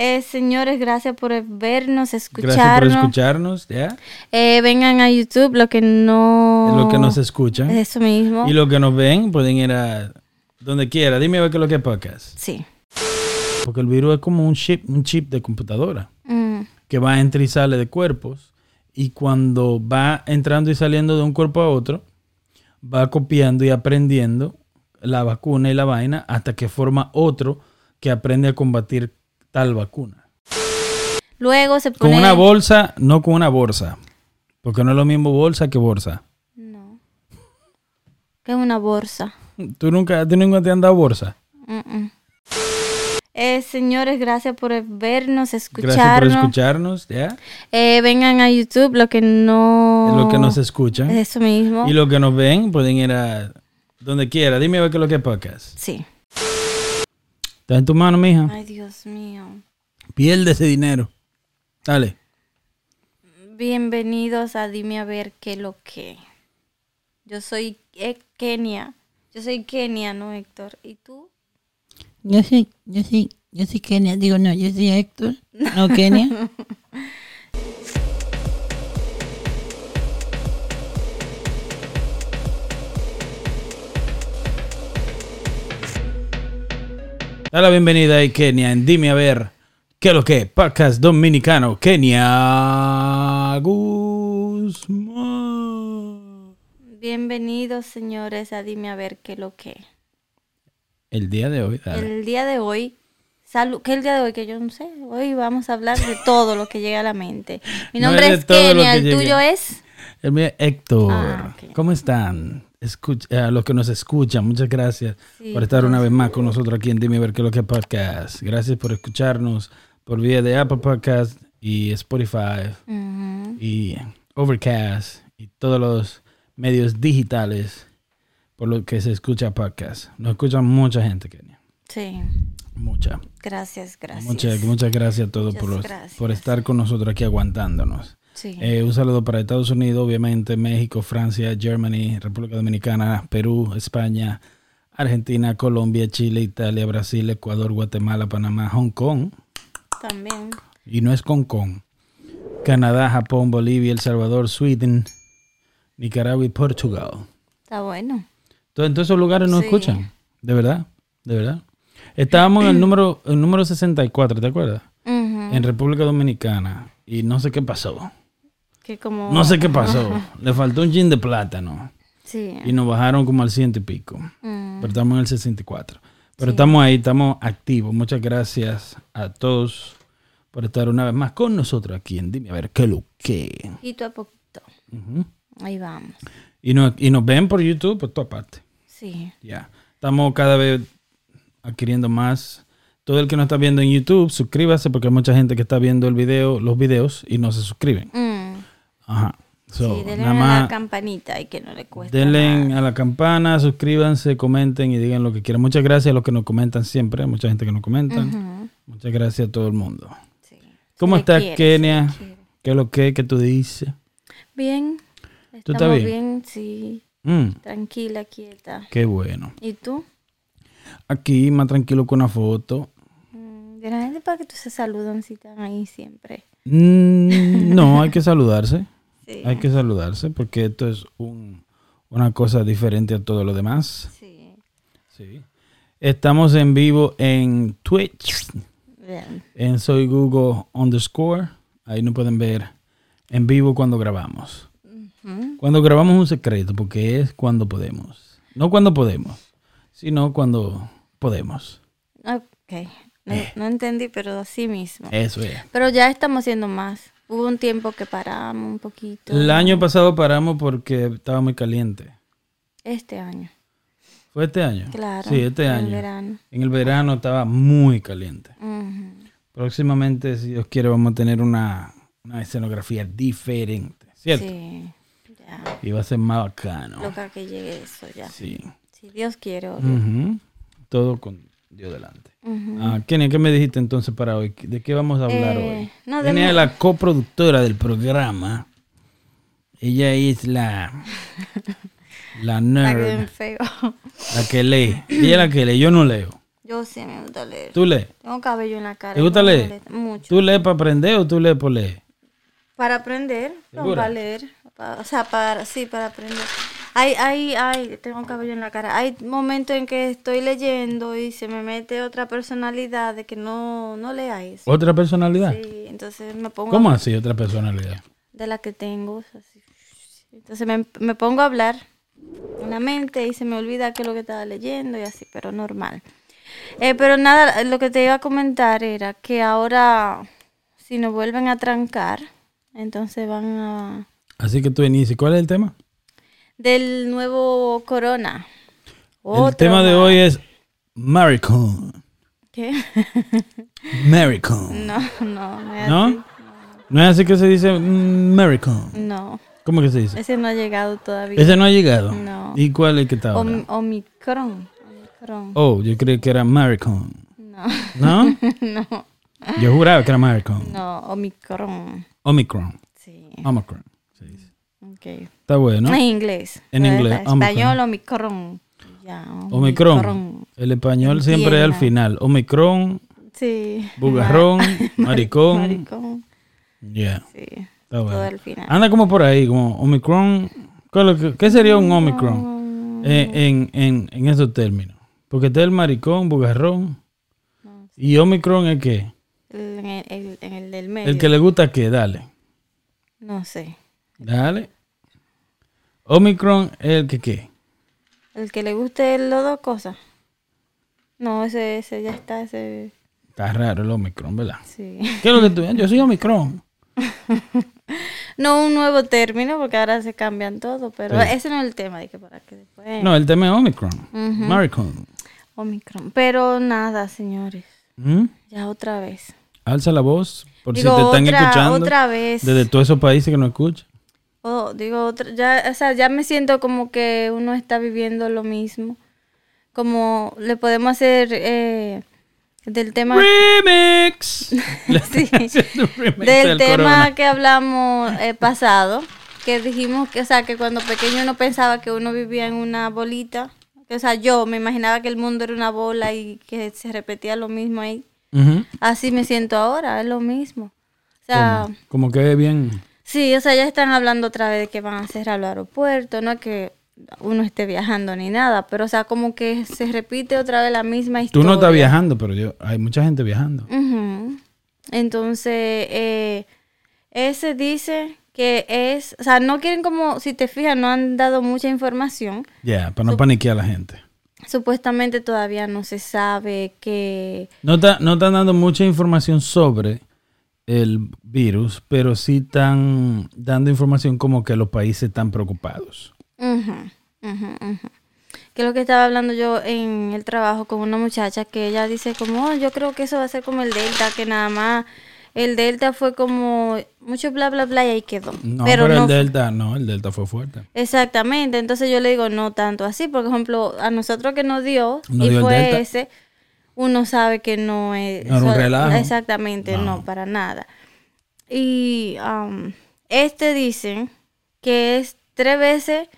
Eh, señores, gracias por vernos, Gracias por escucharnos. escucharnos, ¿ya? Eh, vengan a YouTube, lo que no... Lo que nos escuchan. Eso mismo. Y lo que nos ven, pueden ir a donde quiera. Dime a ver qué es lo que es podcast. Sí. Porque el virus es como un chip, un chip de computadora Mm, que va entra y sale de cuerpos. Y cuando va entrando y saliendo de un cuerpo a otro, va copiando y aprendiendo la vacuna y la vaina hasta que forma otro que aprende a combatir tal vacuna. Luego se Con pone... una bolsa, no con una bolsa. Porque no es lo mismo bolsa que bolsa. No. ¿Qué es una bolsa? ¿Tú nunca, tú nunca te han dado bolsa? Mm-mm. Eh, señores, gracias por vernos, Gracias por escucharnos. escucharnos, ¿ya? Eh, vengan a YouTube, lo que no... Lo que nos escuchan. Eso mismo. Y lo que nos ven, pueden ir a donde quiera. Dime a ver qué es lo que es podcast. Sí. Está en tu mano, mija. Ay, Dios mío. Pierde ese dinero. Dale. Bienvenidos a Dime a ver qué lo que. Yo soy eh, Kenia. Yo soy Kenia, ¿no, Héctor? ¿Y tú? Yo soy, yo soy, yo soy Kenia. Digo, no, yo soy Héctor. No, Kenia. Da la bienvenida a Kenia en Dime a ver qué es lo que es podcast dominicano. Kenia Guzmán. Bienvenidos, señores, a Dime a ver qué lo que. El día de hoy, dale. El día de hoy, salud, ¿qué es el día de hoy? Que yo no sé. Hoy vamos a hablar de todo lo que llega a la mente. Mi No nombre es es Kenia, que el tuyo es. El mío es Héctor. Ah. ¿Cómo están? Escuch- eh, a los que nos escuchan, muchas gracias Sí, por estar una vez más con nosotros aquí en Dime ver qué es lo que podcast. Gracias por escucharnos por vía de Apple Podcast y Spotify y Overcast y todos los medios digitales por lo que se escucha podcast. Nos escuchan mucha gente, Kenia. Sí. Mucha. Gracias, gracias. Muchas, muchas gracias a todos Muchas por, los- por estar con nosotros aquí aguantándonos. Sí. Eh, un saludo para Estados Unidos, obviamente, México, Francia, Germany, República Dominicana, Perú, España, Argentina, Colombia, Chile, Italia, Brasil, Ecuador, Guatemala, Panamá, Hong Kong. También. Y no es Hong Kong. Canadá, Japón, Bolivia, El Salvador, Sweden, Nicaragua y Portugal. Está bueno. Todo- en todos esos lugares Sí. escuchan. De verdad, de verdad. Estábamos en el número, el número 64, ¿te acuerdas? En República Dominicana. Y no sé qué pasó. Que como... No sé qué pasó. Le faltó un gin de plátano. Sí. Y nos bajaron como al ciento y pico. Mm. Pero estamos en el 64. Pero estamos ahí, estamos activos. Muchas gracias a todos por estar una vez más con nosotros aquí en Dime a ver qué lo que. Poquito a poquito. Ahí vamos. y, nos, y nos ven por YouTube por toda parte. Sí. Ya. Estamos cada vez adquiriendo más. Todo el que nos está viendo en YouTube, suscríbase porque hay mucha gente que está viendo el video, los videos y no se suscriben. Mm. Ajá. So, sí, denle nada a la campanita y que no le cueste denle nada. a la campana, suscríbanse, comenten y digan lo que quieran. Muchas gracias a los que nos comentan siempre, mucha gente que nos comenta. Ujú. Muchas gracias a todo el mundo. Sí. ¿Cómo Se estás, quiere, Kenia? ¿Qué es lo que, que tú dices? Bien. ¿Tú Estamos estás bien? sí. Mm, Tranquila, quieta. qué bueno. ¿Y tú? Aquí más tranquilo con una foto. Mm, De la gente para que tú se saludan si están ahí siempre. Mm, no, hay que saludarse. Sí. Hay que saludarse porque esto es un- una cosa diferente a todo lo demás. Sí. Sí. Estamos en vivo en Twitch, Bien. en Soy Google underscore. Ahí nos pueden ver en vivo cuando grabamos. Cuando grabamos un secreto, porque es cuando podemos. No cuando podemos, sino cuando podemos. Ok. No, Eh. no entendí, pero así mismo. Eso es. Pero ya estamos haciendo más. Hubo un tiempo que paramos un poquito. El año pasado paramos porque estaba muy caliente. Este año. ¿Fue este año? Claro. Sí, este en año. verano. En el verano estaba muy caliente. Próximamente, si Dios quiere, vamos a tener una, una escenografía diferente, ¿cierto? Sí. Ya. Y va a ser más bacano. Loca que llegue eso ya. Sí. Si Dios quiere. Todo con Dios delante. Ujú. Ah, Kenia, ¿qué me dijiste entonces para hoy? ¿De qué vamos a hablar Eh, hoy? no, Kenia es la coproductora del programa. Ella es la... La nerd. bien feo. La que lee. Ella es la que lee. Yo no leo. Yo sí me gusta leer. ¿Tú lees? Tengo cabello en la cara. ¿Te gusta leer? Mucho. ¿Tú lees para aprender o tú lees por leer? Para aprender, no para leer. o sea, para, sí, para aprender. Hay, hay, hay, tengo cabello en la cara. Hay momentos en que estoy leyendo y se me mete otra personalidad de que no, no leáis. ¿Otra personalidad? Sí, entonces me pongo ¿Cómo así otra personalidad? de la que tengo. así. Entonces me, me pongo a hablar en la mente y se me olvida qué es lo que estaba leyendo y así, pero normal. Eh, pero nada, lo que te iba a comentar era que ahora, si nos vuelven a trancar, entonces van a... Así que tú inicies. ¿Cuál es el tema? Del nuevo corona. el Otro tema de hoy es Maricon. ¿Qué? Maricon. No, no, no es ¿No? así. ¿No es así que se dice mm, Maricon? No, ¿Cómo que se dice? ese no ha llegado todavía. Ese no ha llegado. No. ¿Y cuál es el que está ahora? Om- Omicron. Omicron. Oh, yo creí que era Maricon. No, ¿No? no, Yo juraba que era Maricon. no, Omicron. Omicron. Sí, Omicron. dice. ok. Está bueno. En inglés. En inglés, Español, Omicron. Ya, Omicron. El español siempre es al final. Omicron, Sí. bugarrón, maricón. Maricón. Yeah. Sí. Está Todo bueno. al final. Anda como por ahí, como Omicron. ¿Qué, sería un Omicron en, en, en, en esos términos? Porque está el maricón, bugarrón. ¿Y Omicron es qué? El- el, el- en el del medio. El que le gusta qué, dale. No sé. Dale. Omicron es el que qué. El que le guste las dos cosas. No, ese, ese ya está, ese. Está raro el Omicron, ¿verdad? Sí. ¿Qué es lo que tú Yo soy Omicron. No un nuevo término, porque ahora se cambian todo, pero Sí. ese no es el tema, de que para que después. No, el tema es Omicron. Maricon. Omicron. Pero nada, señores. ¿Mm? Ya otra vez. Alza la voz por Digo, si te están otra, escuchando. otra vez. Desde todos esos países que no escuchan. Oh, digo, otra, ya, o sea, ya me siento como que uno está viviendo lo mismo. Como le podemos hacer eh, del tema Remix. Sí. remix del tema Corona. que hablamos eh, pasado, que dijimos que, o sea, que cuando pequeño uno pensaba que uno vivía en una bolita, o sea, yo me imaginaba que el mundo era una bola y que se repetía lo mismo ahí. Así me siento ahora, es lo mismo. O sea, Como, como que bien. Sí, o sea, ya están hablando otra vez de que van a cerrar los aeropuertos, no es que uno esté viajando ni nada, pero o sea, como que se repite otra vez la misma Tú historia. no estás viajando, pero yo, hay mucha gente viajando. Entonces, eh, ese dice que es, o sea, no quieren como, si te fijas, no han dado mucha información. Ya, para no paniquear a la gente. Supuestamente todavía no se sabe que... No, está- no están dando mucha información sobre el virus, pero sí están dando información como que los países están preocupados. Ujú, ujú, ujú. Que es lo que estaba hablando yo en el trabajo con una muchacha que ella dice como, "Oh, yo creo que eso va a ser como el Delta, que nada más el Delta fue como mucho bla, bla, bla y ahí quedó. No, pero, no el Delta, no, el Delta fue fuerte. Exactamente, entonces yo le digo no tanto así, por ejemplo, a nosotros que nos dio y dio fue ese, uno sabe que no es No un relajo. Exactamente, no. para nada. Y um, este dicen que es tres veces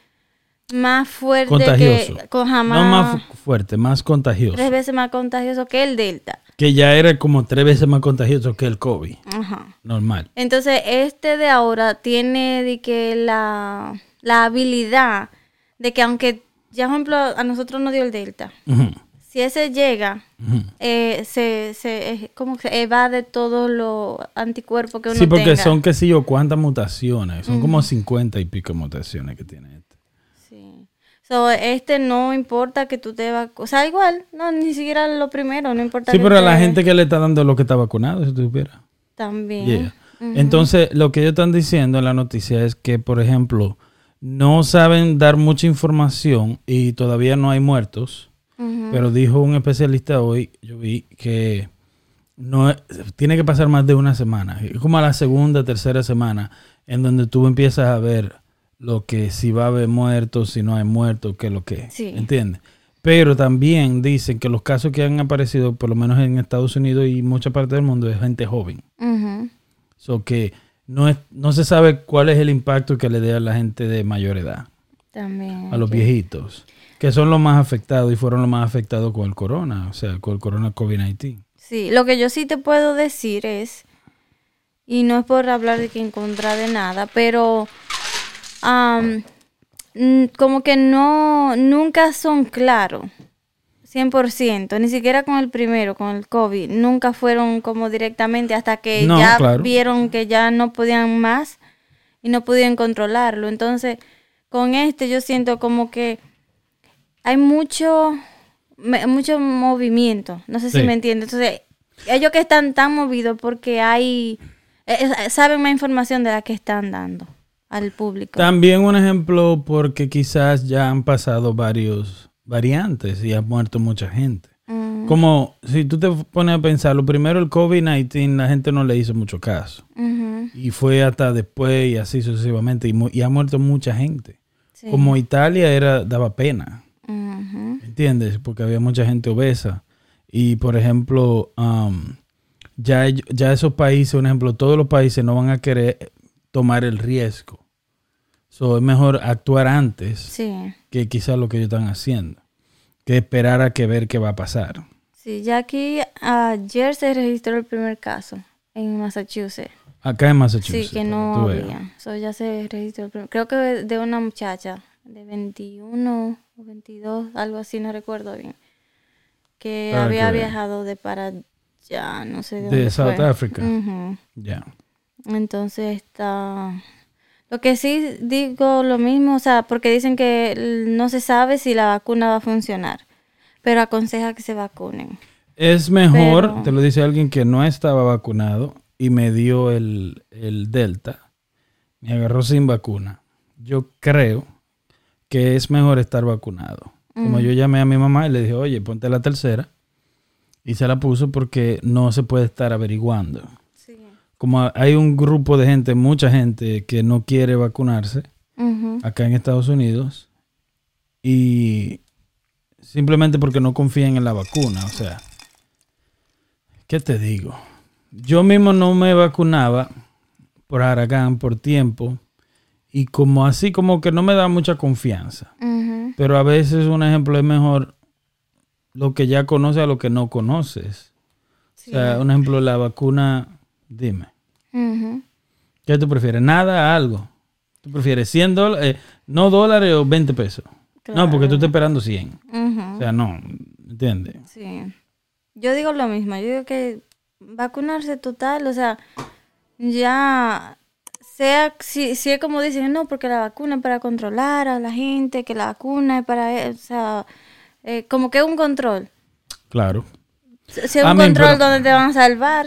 más fuerte Contagioso. que con jamás No más fu- fuerte, más contagioso. tres veces más contagioso que el Delta. Que ya era como tres veces más contagioso que el COVID. Ajá. Normal. Entonces, este de ahora tiene de que la, la habilidad de que aunque, ya por ejemplo, a nosotros nos dio el Delta, si ese llega, eh, se, se, como que evade todos los anticuerpos que uno Sí, porque tenga. son, qué sé yo, cuántas mutaciones. Son como 50 y pico mutaciones que tiene este. Sí. So, este no importa que tú te vacunes. O sea, igual, no, ni siquiera lo primero, no importa Sí, que pero a la te- gente que le está dando lo que está vacunado, si tú supieras. También. Yeah. Entonces, lo que ellos están diciendo en la noticia es que, por ejemplo, no saben dar mucha información y todavía no hay muertos. Pero dijo un especialista hoy, yo vi que no tiene que pasar más de una semana, es como a la segunda, tercera semana, en donde tú empiezas a ver lo que si va a haber muertos, si no hay muertos, qué es lo que, Sí. ¿entiendes? Pero también dicen que los casos que han aparecido, por lo menos en Estados Unidos y mucha parte del mundo, es gente joven. So que no, es, no se sabe cuál es el impacto que le dé a la gente de mayor edad, También. a los viejitos. Que son los más afectados y fueron los más afectados con el corona, o sea, con el corona COVID-19. Sí, lo que yo sí te puedo decir es, y no es por hablar de que en contra de nada, pero mm, como que no, nunca son claros, 100%, ni siquiera con el primero, con el COVID, nunca fueron como directamente hasta que No, ya claro. vieron que ya no podían más y no podían controlarlo. Entonces, con este yo siento como que hay mucho, mucho movimiento, no sé si me entiendes. Entonces, ellos que están tan movidos porque hay, eh, eh, saben más información de la que están dando al público. También un ejemplo porque quizás ya han pasado varios variantes y ha muerto mucha gente. Mm, Como si tú te pones a pensar, lo primero el COVID-19 la gente no le hizo mucho caso. Y fue hasta después y así sucesivamente. Y, mu- y ha muerto mucha gente. sí, Como Italia era daba pena. Ujú, ¿Entiendes? Porque había mucha gente obesa. Y por ejemplo, um, ya, ya esos países, un ejemplo, todos los países no van a querer tomar el riesgo. So, es mejor actuar antes sí, que quizás lo que ellos están haciendo. Que esperar a que ver qué va a pasar. sí, ya aquí ayer se registró el primer caso en Massachusetts. Acá en Massachusetts. Sí, que no había. So, ya se registró. el primer- Creo que de una muchacha de 21 o 22, algo así, no recuerdo bien. Que Para había que viajado de para allá, no sé de, De dónde South fue. Africa. Ya. Entonces está... Lo que sí digo lo mismo, o sea, porque dicen que no se sabe si la vacuna va a funcionar, pero aconseja que se vacunen. Es mejor, Pero- te lo dice alguien que no estaba vacunado y me dio el, el Delta, me agarró sin vacuna. Yo creo que es mejor estar vacunado. Como yo llamé a mi mamá y le dije, oye, ponte la tercera. Y se la puso porque no se puede estar averiguando. Sí. Como hay un grupo de gente, mucha gente que no quiere vacunarse acá en Estados Unidos y simplemente porque no confían en la vacuna. O sea, ¿qué te digo? Yo mismo no me vacunaba por Aragán por tiempo y como así como que no me da mucha confianza. Pero a veces un ejemplo es mejor lo que ya conoces a lo que no conoces. O sea, un ejemplo, la vacuna, dime. ¿Qué tú prefieres? ¿Nada a algo? ¿Tú prefieres 100 dólares? no dólares o 20 pesos. No, porque tú estás esperando 100. O sea, no, ¿entiendes? Sí. Yo digo lo mismo, yo digo que vacunarse total, o sea, ya sea, si, si es como dicen, no, porque la vacuna es para controlar a la gente, que la vacuna es para, e- o sea, eh, como que es un control. Claro. Si es un control pero- donde te van a salvar,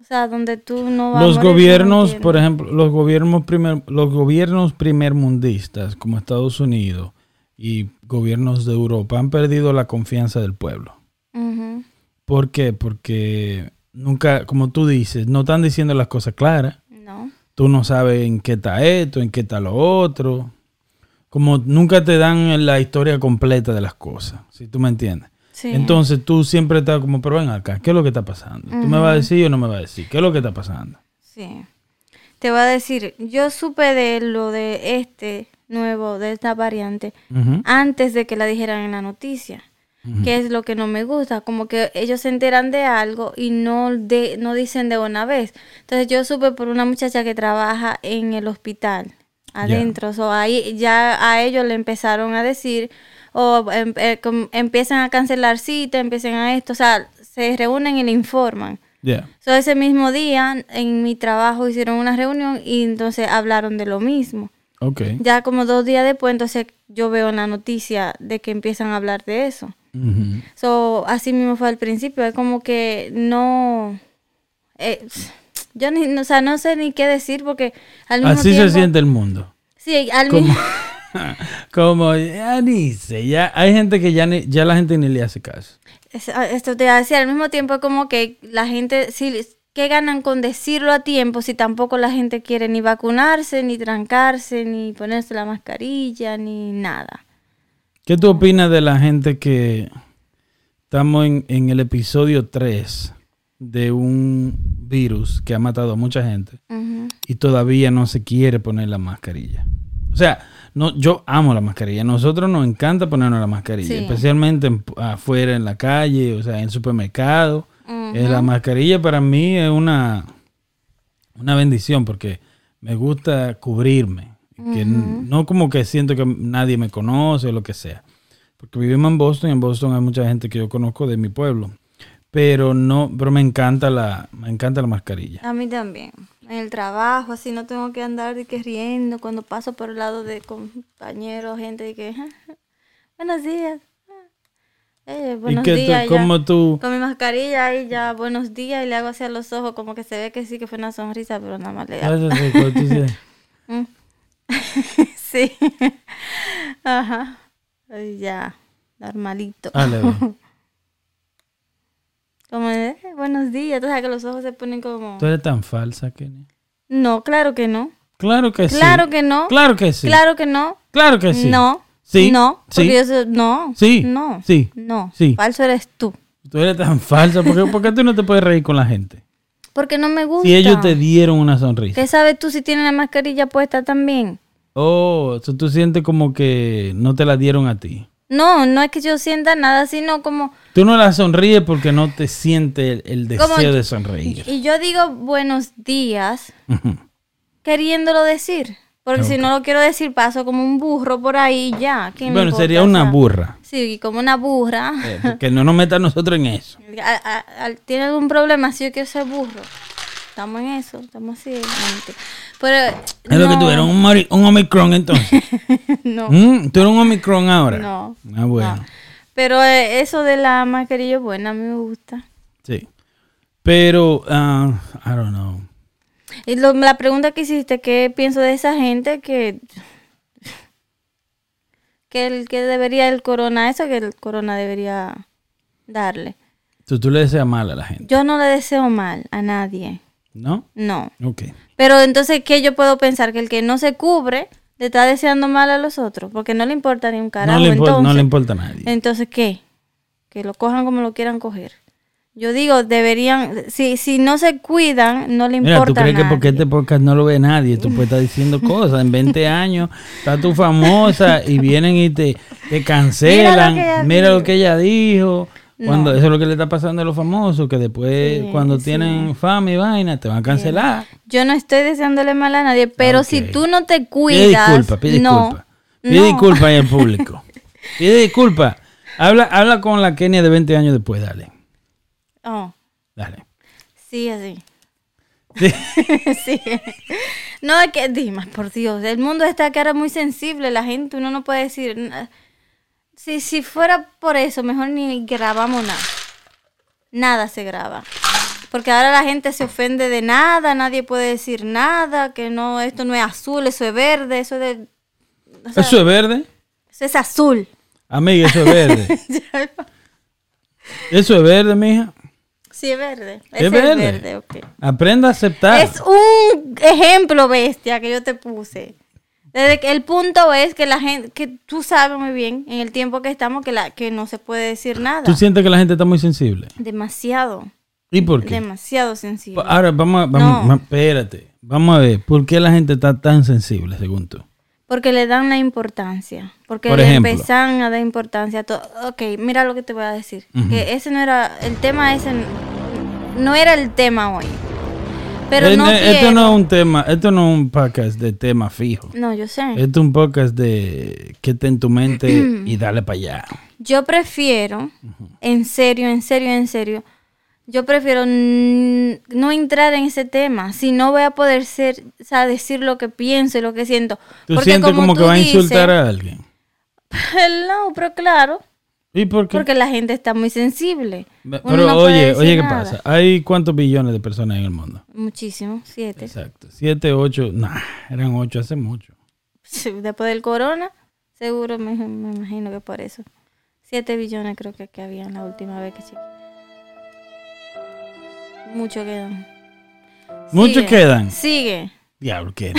o sea, donde tú no vas a Los gobiernos, ¿no por ejemplo, los gobiernos primer, los gobiernos primermundistas como Estados Unidos y gobiernos de Europa han perdido la confianza del pueblo. Ujú, ¿Por qué? Porque nunca, como tú dices, no están diciendo las cosas claras. No. Tú no sabes en qué está esto, en qué está lo otro. Como nunca te dan la historia completa de las cosas, si tú me entiendes. Sí. Entonces tú siempre estás como, pero ven acá, ¿qué es lo que está pasando? ¿Tú me vas a decir o no me vas a decir? ¿Qué es lo que está pasando? Sí. Te voy a decir, yo supe de lo de este nuevo, de esta variante, antes de que la dijeran en la noticia. Que es lo que no me gusta, como que ellos se enteran de algo y no de, no dicen de una vez. Entonces yo supe por una muchacha que trabaja en el hospital adentro, so, ahí ya a ellos le empezaron a decir o em- eh, empiezan a cancelar citas, empiezan a esto, o sea, se reúnen y le informan. Yeah. So, ese mismo día en mi trabajo hicieron una reunión y entonces hablaron de lo mismo. Ya como dos días después, entonces yo veo la noticia de que empiezan a hablar de eso. So, así mismo fue al principio, es como que no... eh, yo ni, o sea, no sé ni qué decir porque al mismo Así tiempo... se siente el mundo. Sí, al Como, mismo... como ya ni sé, ya hay gente que ya, ni- ya la gente ni le hace caso. Es- ah, Esto te iba a decir, al mismo tiempo es como que la gente, sí, ¿qué ganan con decirlo a tiempo si tampoco la gente quiere ni vacunarse, ni trancarse, ni ponerse la mascarilla, ni nada? ¿Qué tú opinas de la gente que estamos en, en el episodio 3 de un virus que ha matado a mucha gente y todavía no se quiere poner la mascarilla? O sea, no, yo amo la mascarilla. A nosotros nos encanta ponernos la mascarilla, Sí. especialmente en- afuera en la calle, o sea, en el supermercado. Eh, la mascarilla para mí es una, una bendición porque me gusta cubrirme. Que no como que siento que nadie me conoce o lo que sea. Porque vivimos en Boston y en Boston hay mucha gente que yo conozco de mi pueblo. Pero no, pero me encanta la, me encanta la mascarilla. A mí también. En el trabajo, así no tengo que andar de que riendo cuando paso por el lado de compañeros, gente de que buenos días. Eh, y buenos que días. tú, ya. como tú, Con mi mascarilla y ya buenos días y le hago hacia los ojos como que se ve que sí que fue una sonrisa, pero nada más le hago. Eso sí, cuando tú dices, sí. Ajá. Ya, normalito. "Dale, ve". Como "Eh, buenos días, tú sabes que los ojos se ponen como... Tú eres tan falsa, Kenny. No, claro que no. Claro que sí. Claro que no. Claro que sí. Claro que no. Claro que sí. No. Sí. No. Sí. Porque yo soy- no. Sí. No. Sí. No. Sí. Falso eres tú. Tú eres tan falsa. ¿Por qué, por qué tú no te puedes reír con la gente? Porque no me gusta. Si ellos te dieron una sonrisa. ¿Qué sabes tú si tienes la mascarilla puesta también? Oh, eso tú sientes como que no te la dieron a ti. No, no es que yo sienta nada, sino como... Tú no la sonríes porque no te siente el, el Como- deseo de sonreír. Y yo digo buenos días queriéndolo decir. Porque si no lo quiero decir, paso como un burro por ahí ya. ¿Qué me bueno, sería una burra. Sí, como una burra. Eh, que no nos meta a nosotros en eso. ¿Tiene algún problema si yo quiero ser burro? Estamos en eso, estamos así. Pero, Es lo que eres, un, un Omicron entonces. No, Mm, Tú eres un Omicron ahora. no. Ah, bueno. no. Pero eh, eso de la mascarilla buena, a mí me gusta. Sí. Pero, ah, I don't know. Y lo- la pregunta que hiciste, ¿qué pienso de esa gente que que el que debería el corona, eso que el corona debería darle? Tú, tú le deseas mal a la gente, Yo no le deseo mal a nadie, ¿no? no. Ok. Pero entonces, ¿qué yo puedo pensar? Que el que no se cubre le está deseando mal a los otros, porque no le importa ni un carajo. No le, entonces, no le importa a nadie. entonces, ¿qué? Que lo cojan como lo quieran coger. Yo digo, deberían, si, si no se cuidan, no le Mira, importa ¿tú crees que porque este podcast no lo ve nadie? Tú puedes estar diciendo cosas. En 20 años estás tú famosa y vienen y te, te cancelan. Mira lo que ella dijo. Cuando, No. Eso es lo que le está pasando a los famosos, que después Sí, cuando sí. tienen fama y vaina te van a cancelar. Yo no estoy deseándole mal a nadie, pero si tú no te Pide cuidas, disculpa, pide no, disculpa. Pide no. disculpa ahí al público. Pide disculpa. Habla, habla con la Kenia de 20 años después, dale. Oh, Dale. sí, así. Sí. sí. No, es que, Dimas, por Dios, el mundo está que ahora muy sensible, la gente, uno no puede decir... Si, si fuera por eso, mejor ni grabamos nada. Nada se graba. Porque ahora la gente se ofende de nada, nadie puede decir nada, que no, esto no es azul, eso es verde, eso es de... o sea, ¿Eso es verde? eso es azul. Amiga, eso es verde. ¿Eso es verde, mija? Sí, es verde. ¿Es verde? Es verde, ok. Aprenda a aceptar. Es un ejemplo bestia que yo te puse. Desde que el punto es que la gente, que tú sabes muy bien en el tiempo que estamos que la que no se puede decir nada. ¿Tú sientes que la gente está muy sensible? Demasiado, ¿Y por qué? demasiado sensible. Ahora, vamos a... Vamos, No. espérate. Vamos a ver. ¿Por qué la gente está tan sensible, según tú? Porque le dan la importancia. Porque Por le empiezan a dar importancia a todo. Ok, mira lo que te voy a decir. Que ese no era, el tema ese no era el tema hoy. Pero Eh, no eh, esto no es un tema, esto no es un podcast de tema fijo. No, yo sé. Esto es un podcast de que en tu mente y dale para allá. Yo prefiero, en serio, en serio, en serio, yo prefiero no entrar en ese tema. Si no voy a poder ser, o sea, decir lo que pienso y lo que siento. ¿Tú Porque sientes como, que tú va a dices- insultar a alguien? No, pero claro, ¿Y por qué? porque la gente está muy sensible. Pero no oye, oye, ¿qué nada. pasa? Hay cuántos billones de personas en el mundo. Muchísimo, siete. Exacto. Siete, ocho, nah, eran ocho hace mucho. Después del corona, seguro me, me imagino que por eso. Siete billones creo que, que había la última vez que chequeé. Mucho quedan. Muchos quedan. Sigue. Diablo, ¿qué?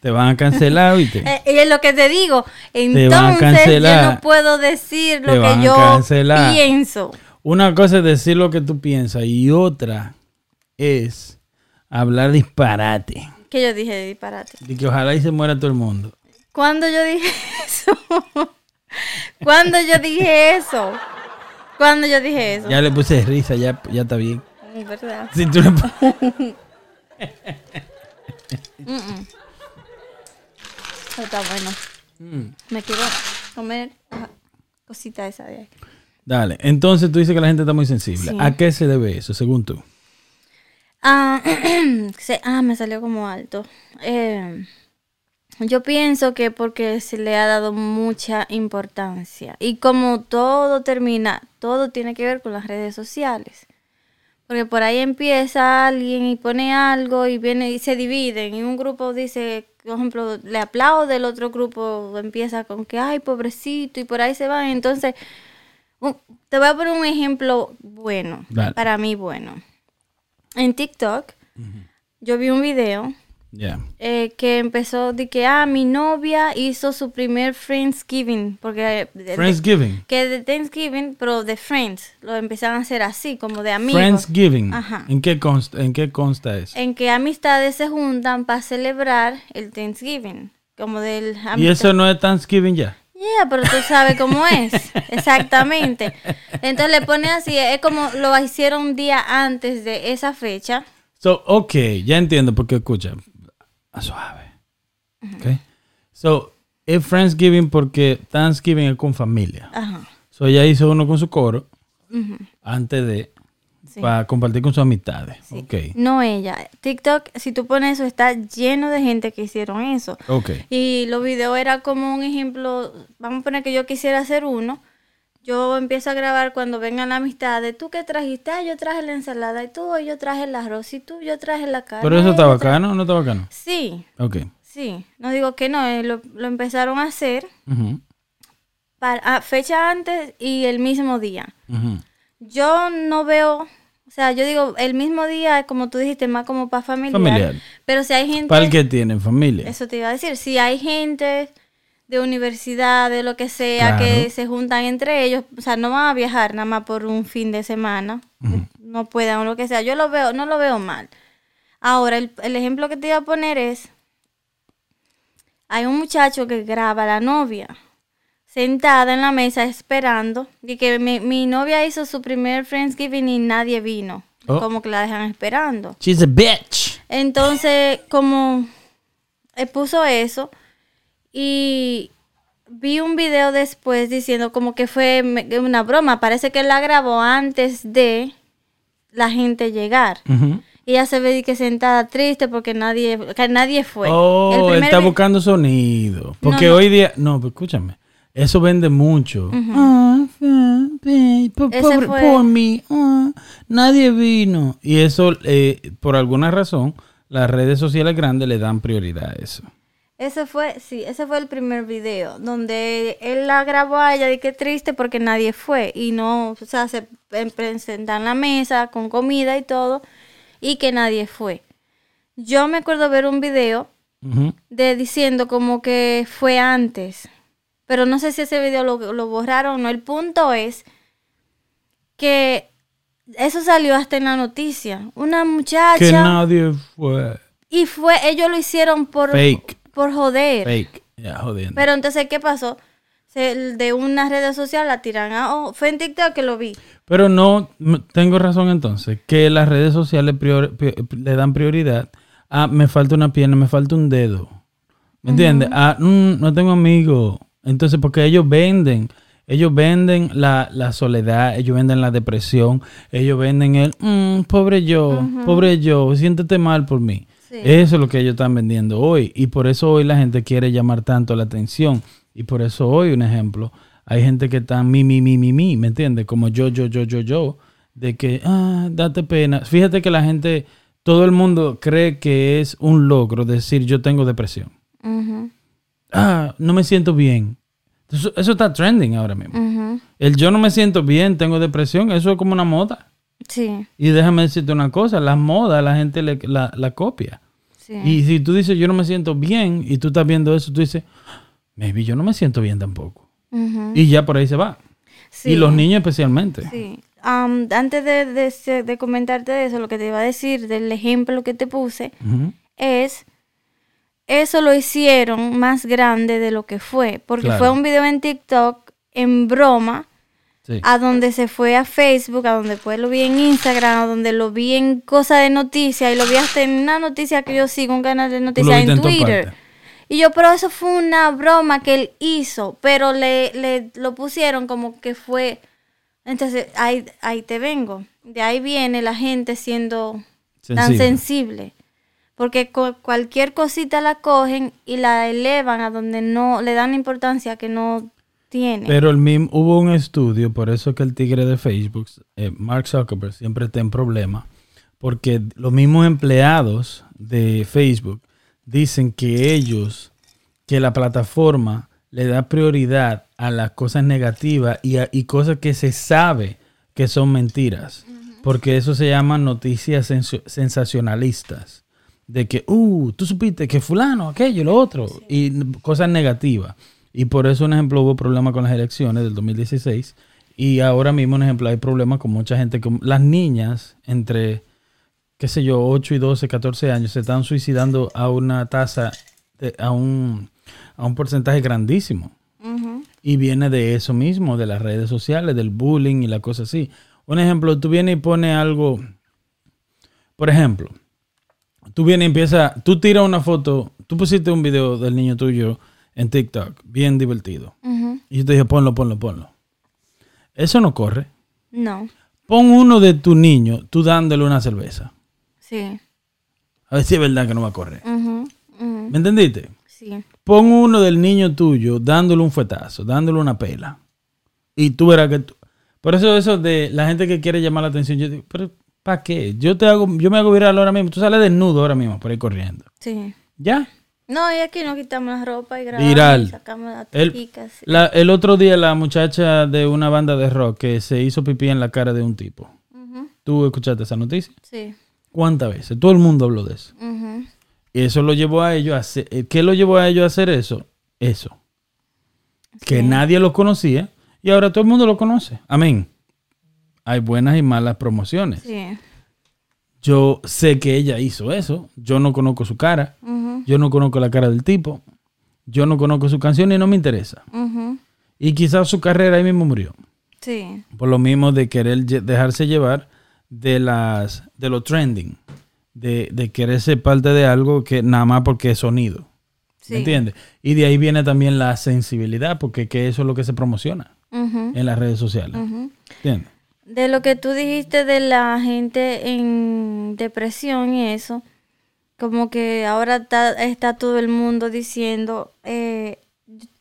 Te van a cancelar, ¿viste? Eh, y es lo que te digo. van a Entonces yo cancelar. no puedo decir lo Te que yo cancelar. pienso. Una cosa es decir lo que tú piensas y otra es hablar disparate. Que yo dije de disparate. De que ojalá y se muera todo el mundo. Cuando yo dije eso. Cuando yo dije eso. Cuando yo dije eso. Ya le puse risa, ya, ya está bien. Es verdad. Tú le pon- Está bueno. Mm. Me quiero comer la cosita esa de ahí. Dale, entonces tú dices que la gente está muy sensible. Sí. ¿A qué se debe eso, según tú? Ah, se- ah, me salió como alto. Eh, yo pienso que porque se le ha dado mucha importancia. Y como todo termina, todo tiene que ver con las redes sociales. Porque por ahí empieza alguien y pone algo y viene y se dividen. Y un grupo dice, por ejemplo, le aplaude, el otro grupo empieza con que, ay, pobrecito, y por ahí se van. Entonces, un- te voy a poner un ejemplo bueno, Dale. para mí bueno. En TikTok, yo vi un video Eh, que empezó de que, ah, mi novia hizo su primer Friendsgiving, porque eh, de- Friendsgiving. que de Thanksgiving, pero de Friends, lo empezaron a hacer así, como de amigos. Friendsgiving. Ajá. ¿En qué consta, en qué consta eso? En que amistades se juntan para celebrar el Thanksgiving, como del... ¿Y eso no es Thanksgiving ya? Yeah, pero tú sabes cómo es, exactamente. Entonces le pone así, es como lo hicieron un día antes de esa fecha. So, ok, ya entiendo, porque escucha, a suave. Ok. So, es Friendsgiving porque Thanksgiving es con familia. Ajá. So, ella hizo uno con su coro antes de, Sí. para compartir con sus amistades. Sí. Ok, No ella. TikTok, si tú pones eso, está lleno de gente que hicieron eso. ok. Y los videos era como un ejemplo, vamos a poner que yo quisiera hacer uno. Yo empiezo a grabar cuando vengan amistades. ¿Tú qué trajiste? Ah, yo traje la ensalada. ¿Y tú? Yo traje el arroz. ¿Y tú? Yo traje la carne. Pero eso "Ay, está bacano o no está bacano? tra-". Sí, Ok. sí. No digo que no. eh, Lo, lo empezaron a hacer para, a fecha antes y el mismo día. Yo no veo... O sea, yo digo, el mismo día, como tú dijiste, más como para familiar. Familiar. Pero si hay gente... Para el que tiene familia. Eso te iba a decir. Si hay gente de universidad, de lo que sea, Claro. que se juntan entre ellos, o sea, no van a viajar nada más por un fin de semana, no puedan o lo que sea. Yo lo veo, no lo veo mal. Ahora, el, el ejemplo que te iba a poner es, hay un muchacho que graba a la novia sentada en la mesa esperando y que mi, mi novia hizo su primer Friendsgiving y nadie vino. Oh. Como que la dejan esperando. She's a bitch. Entonces, como puso eso y vi un video después diciendo como que fue una broma. Parece que la grabó antes de la gente llegar. Y ella se ve que sentada triste porque nadie, que nadie fue. Oh, él está buscando sonido. Porque No, no. hoy día. No, pero escúchame. Eso vende mucho. Ah, pobre fue- por mí. ah, nadie vino. Y eso, eh, por alguna razón, las redes sociales grandes le dan prioridad a eso. Ese fue, sí, ese fue el primer video donde él la grabó a ella y qué triste porque nadie fue y no, o sea, se presentan en la mesa con comida y todo y que nadie fue. Yo me acuerdo ver un video de diciendo como que fue antes, pero no sé si ese video lo, lo borraron o no. El punto es que eso salió hasta en la noticia. Una Que muchacha nadie fue. y fue, ellos lo hicieron por, Fake. Por joder. Fake. Pero entonces, ¿qué pasó? Se- de una red social la tiran a... Oh, fue en TikTok que lo vi. Pero no, tengo razón entonces, que las redes sociales le dan prioridad a me falta una pierna, me falta un dedo. ¿Me entiendes? A "Mm, no tengo amigos. Entonces, porque ellos venden, ellos venden la, la soledad, ellos venden la depresión, ellos venden el "Mm, pobre yo, pobre yo, siéntete mal por mí. Sí. Eso es lo que ellos están vendiendo hoy. Y por eso hoy la gente quiere llamar tanto la atención. Y por eso hoy, un ejemplo, hay gente que está mi, mi, mi, mi, mi, ¿me entiendes? Como yo, yo, yo, yo, yo. De que, ah, date pena. Fíjate que la gente, todo el mundo cree que es un logro decir yo tengo depresión. Ah, no me siento bien. Eso, eso está trending ahora mismo. El yo no me siento bien, tengo depresión, eso es como una moda. Sí, Y déjame decirte una cosa, las modas la gente le- la, la copia. sí. Y si tú dices, yo no me siento bien, y tú estás viendo eso, tú dices, maybe yo no me siento bien tampoco. Ujú, Y ya por ahí se va. sí, Y los niños especialmente. Sí. Am, antes de, de, de comentarte eso, lo que te iba a decir del ejemplo que te puse es eso lo hicieron más grande de lo que fue, porque Claro. fue un video en TikTok en broma, Sí. a donde se fue a Facebook, a donde después lo vi en Instagram, a donde lo vi en cosas de noticias, y lo vi hasta en una noticia que yo sigo, un canal de noticias en Twitter. Y yo, pero eso fue una broma que él hizo, pero le, le lo pusieron como que fue... Entonces, ahí, ahí te vengo. De ahí viene la gente siendo tan Sensible. Porque cu- cualquier cosita la cogen y la elevan a donde no le dan importancia que no tiene. Pero el mismo, hubo un estudio, por eso que el tigre de Facebook, eh, Mark Zuckerberg, siempre está en problema, porque los mismos empleados de Facebook dicen que ellos, que la plataforma le da prioridad a las cosas negativas y, a- y cosas que se sabe que son mentiras, porque eso se llama noticias sensacionalistas, de que, uh, tú supiste que fulano, aquello, lo otro, y cosas negativas. Y por eso, un ejemplo, hubo problemas con las elecciones del 2016. Y ahora mismo, un ejemplo, hay problemas con mucha gente. Con las niñas entre, qué sé yo, 8 y 12, 14 años se están suicidando a una tasa, de- a, un, a un porcentaje grandísimo. Y viene de eso mismo, de las redes sociales, del bullying y la cosa así. Un ejemplo, tú vienes y pones algo, por ejemplo, tú vienes y empiezas, tú tiras una foto, tú pusiste un video del niño tuyo en TikTok, bien divertido. Y yo te dije, ponlo, ponlo, ponlo. Eso no corre. No, Pon uno de tu niño, tú dándole una cerveza. sí. A ver si es verdad que no va a correr. ¿Me entendiste? Sí. Pon uno del niño tuyo dándole un fuetazo, dándole una pela. Y tú verás que tú... Por eso eso de la gente que quiere llamar la atención, yo digo, pero ¿para qué? Yo te hago, yo me hago viral ahora mismo. Tú sales desnudo ahora mismo por ahí corriendo. Sí. ¿Ya? No, y aquí nos quitamos la ropa y grabamos. Viral. y Sacamos las El, la- el otro día la muchacha de una banda de rock que se hizo pipí en la cara de un tipo. ¿Tú escuchaste esa noticia? Sí. ¿Cuántas veces? Todo el mundo habló de eso. Y eso lo llevó a ellos a hacer... eh, ¿Qué lo llevó a ellos a hacer eso? Eso. Que nadie lo conocía y ahora todo el mundo lo conoce. Amén. Hay buenas y malas promociones. Sí. Yo sé que ella hizo eso. Yo no conozco su cara. Yo no conozco la cara del tipo. Yo no conozco su canción y no me interesa. Y quizás su carrera ahí mismo murió. Sí. Por lo mismo de querer dejarse llevar de las de lo trending. De, de querer ser parte de algo que nada más porque es sonido. Sí. ¿Me entiendes? Y de ahí viene también la sensibilidad, porque que eso es lo que se promociona en las redes sociales. ¿Entiendes? De lo que tú dijiste de la gente en depresión y eso, como que ahora está, está todo el mundo diciendo, eh,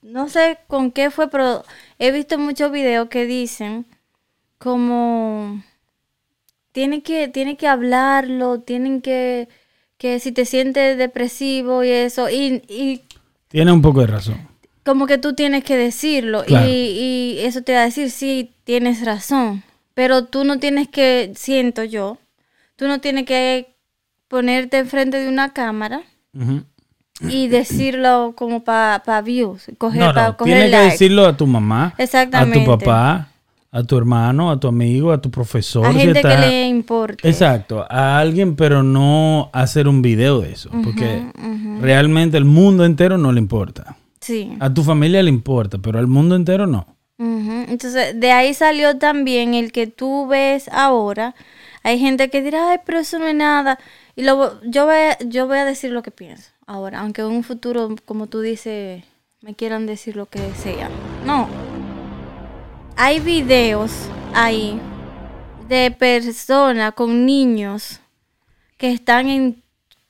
no sé con qué fue, pero he visto muchos videos que dicen como tienen que, tienen que hablarlo, tienen que, que si te sientes depresivo y eso, y, y Tiene un poco de razón. como que tú tienes que decirlo Claro. y, y eso te va a decir, sí, tienes razón, pero tú no tienes que, siento yo, tú no tienes que ponerte enfrente de una cámara y decirlo como para views, coger, No, para no, coger tienes que decirlo a tu mamá, Exactamente. a tu papá, a tu hermano, a tu amigo, a tu profesor. a si gente que le importe. Exacto, a alguien, pero no hacer un video de eso, porque realmente el mundo entero no le importa. Sí. A tu familia le importa, pero al mundo entero no. Entonces, de ahí salió también el que tú ves ahora. Hay gente que dirá, ay, pero eso no es nada. Y lo, yo, voy, a- yo voy a decir lo que pienso ahora, aunque en un futuro, como tú dices, me quieran decir lo que sea. No. Hay videos ahí de personas con niños que están en,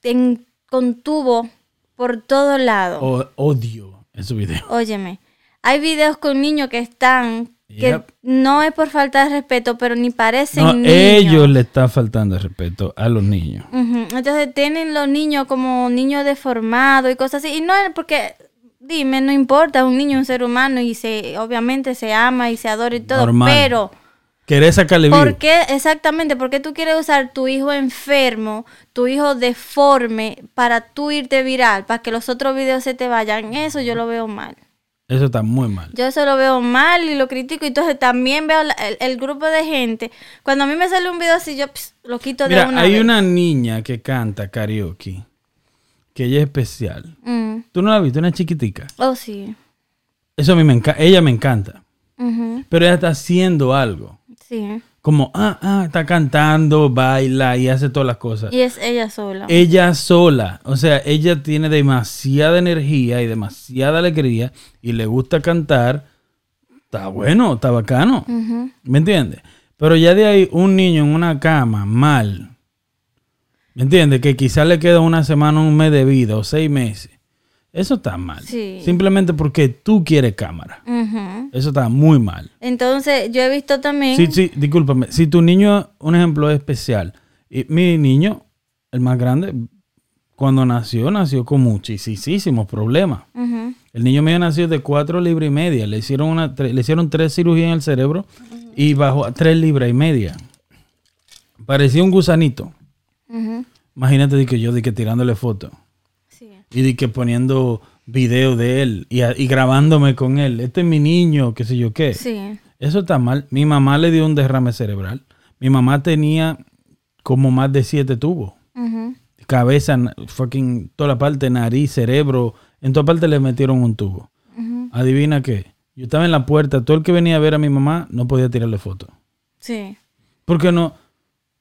en- con tubo por todo lado. O- odio ese video. Óyeme, hay videos con niños que están, que Yep. no es por falta de respeto, pero ni parecen No, niños. ellos le están faltando el respeto a los niños. Entonces tienen los niños como niños deformados y cosas así. Y no es porque, dime, no importa, un niño es un ser humano y se, obviamente se ama y se adora y todo, Normal. pero... ¿Querés sacarle ¿Por vivo? qué? Exactamente, ¿por qué tú quieres usar tu hijo enfermo, tu hijo deforme, para tú irte viral, para que los otros videos se te vayan? Eso yo lo veo mal. Eso está muy mal. Yo eso lo veo mal y lo critico. Y entonces también veo la- el, el grupo de gente. Cuando a mí me sale un video así, yo ps, lo quito de una hay vez. una niña que canta karaoke que ella es especial. Mm. ¿Tú no la has visto? Una chiquitica. Oh, sí. Eso a mí me encanta. Ella me encanta. Pero ella está haciendo algo. Sí. Como, ah, ah, está cantando, baila y hace todas las cosas. Y es ella sola. Ella sola, o sea, ella tiene demasiada energía y demasiada alegría y le gusta cantar. Está bueno, está bacano. ¿Me entiendes? Pero ya de ahí un niño en una cama, mal. ¿Me entiendes? Que quizás le queda una semana, un mes de vida o seis meses. Eso está mal. Sí. Simplemente porque tú quieres cámara. Eso está muy mal. Entonces, yo he visto también. Sí, sí, discúlpame. Si tu niño, un ejemplo es especial. Y mi niño, el más grande, cuando nació, nació con muchísimos problemas. El niño mío nació de cuatro libras y media. Le hicieron, una, le hicieron tres cirugías en el cerebro y bajó a tres libras y media. Parecía un gusanito. Imagínate que yo de que tirándole fotos. Y de que poniendo video de él y, grabándome con él. Este es mi niño, qué sé yo qué. Sí. Eso está mal. Mi mamá le dio un derrame cerebral. Mi mamá tenía como más de siete tubos. Cabeza, fucking, toda la parte, nariz, cerebro. En toda parte le metieron un tubo. Adivina qué. Yo estaba en la puerta. Todo el que venía a ver a mi mamá no podía tirarle foto. Sí. Porque no,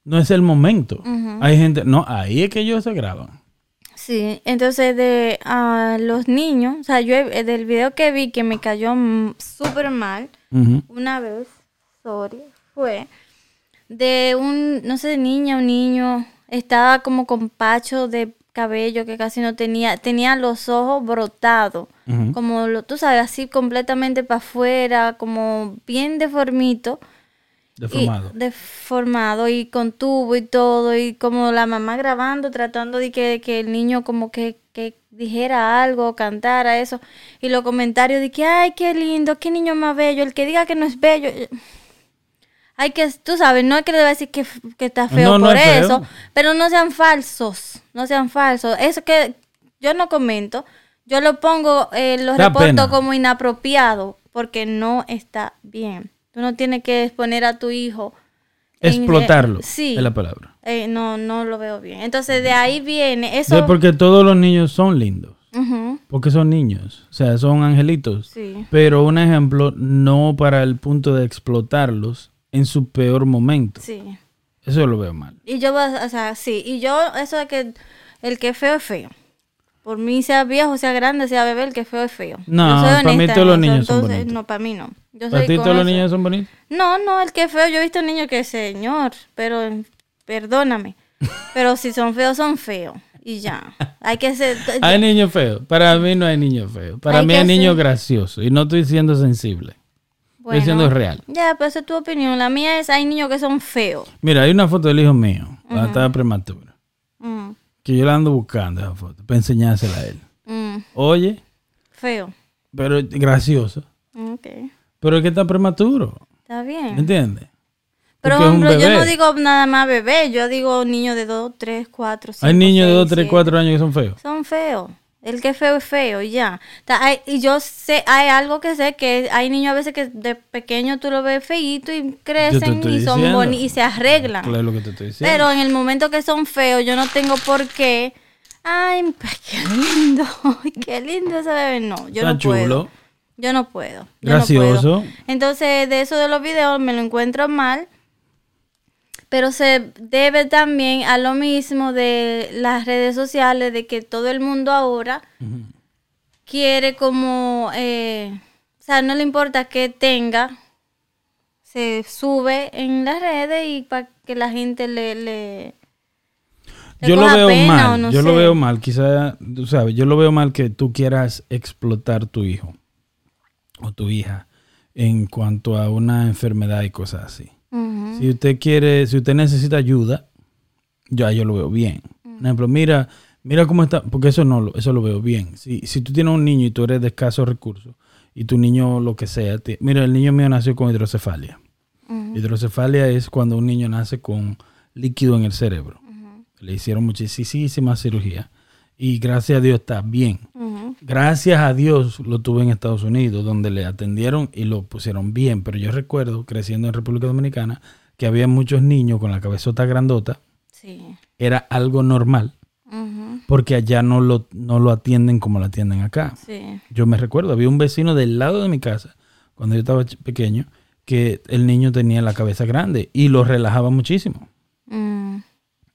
no es el momento. Hay gente. No, ahí es que ellos se graban. Sí, entonces de a los niños, o sea, yo he- del video que vi que me cayó súper mal una vez, sorry, fue de un, no sé, de niña o niño, estaba como con pacho de cabello que casi no tenía, tenía los ojos brotados, como lo, tú sabes, así completamente para afuera, como bien deformito. Deformado. Y deformado y con tubo y todo y como la mamá grabando tratando de que, que el niño como que, que dijera algo, cantara eso y los comentarios de que ay qué lindo, qué niño más bello, el que diga que no es bello. Hay que, tú sabes, no es que le va a decir que, que está feo No, no por feo. eso, pero no sean falsos, no sean falsos. Eso que yo no comento, yo lo pongo, eh, lo Da reporto pena. como inapropiado porque no está bien. Tú no tienes que exponer a tu hijo. en- Explotarlo. Sí. Es la palabra. Eh, no, no lo veo bien. Entonces de ahí viene eso. porque todos los niños son lindos. Porque son niños. O sea, son angelitos. sí. Pero un ejemplo, no para el punto de explotarlos en su peor momento. Sí. Eso lo veo mal. Y yo, o sea, sí. Y yo, eso de que el que es feo es feo. Por mí, sea viejo, sea grande, sea bebé, el que es feo es feo. No, soy para mí honesta todos los niños son entonces, bonitos. No, para mí no. Yo ¿Para ti todos los niños son bonitos? No, no, el que es feo, yo he visto niños que, señor, pero perdóname. Pero si son feos, son feos. Y ya. Hay que ser. Hay niños feos. Para mí no hay niños feos. Para Hay mí hay niños graciosos. Y no estoy siendo sensible. Bueno, Estoy siendo real. Ya, pero esa es tu opinión. La mía es: hay niños que son feos. Mira, hay una foto del hijo mío. Cuando estaba prematuro. Que yo la ando buscando esa foto. Para enseñársela a él. mm, Oye, feo. pero gracioso. Ok. Pero es que está prematuro. Está ¿Me bien. entiendes? Pero, por ejemplo, yo no digo nada más bebé. Yo digo niños de 2, 3, 4, 5. Hay niños de 2, 3, 4 años que son feos. Son feos. El que es feo es feo y ya. Hay- y yo sé, hay algo que sé que hay niños a veces que de pequeño tú lo ves feíto y crecen y son bonitos y se arreglan. Claro lo que te estoy diciendo. Pero en el momento que son feos, yo no tengo por qué. Ay, qué lindo, qué lindo ese bebé. No, yo Está no puedo. chulo. Yo no puedo. yo no Gracioso. puedo. Entonces, de eso de los videos me lo encuentro mal. Pero se debe también a lo mismo de las redes sociales, de que todo el mundo ahora quiere como, eh, o sea, no le importa que tenga, se sube en las redes y para que la gente le... le le Yo lo veo pena mal. no yo lo veo mal. Quizá, tú sabes, yo lo veo mal que tú quieras explotar tu hijo o tu hija en cuanto a una enfermedad y cosas así. Si usted quiere, si usted necesita ayuda, ya yo lo veo bien. Por ejemplo, mira, mira cómo está, porque eso no lo, eso lo veo bien. Si, si tú tienes un niño y tú eres de escasos recursos y tu niño lo que sea, te- mira, el niño mío nació con hidrocefalia. Hidrocefalia es cuando un niño nace con líquido en el cerebro. Le hicieron muchísimas cirugías y gracias a Dios está bien. Gracias a Dios lo tuve en Estados Unidos, donde le atendieron y lo pusieron bien. Pero yo recuerdo, creciendo en República Dominicana, que había muchos niños con la cabezota grandota. Sí. Era algo normal. Porque allá no lo, no lo atienden como lo atienden acá. Sí. Yo me recuerdo, había un vecino del lado de mi casa, cuando yo estaba pequeño, que el niño tenía la cabeza grande y lo relajaba muchísimo. Mm,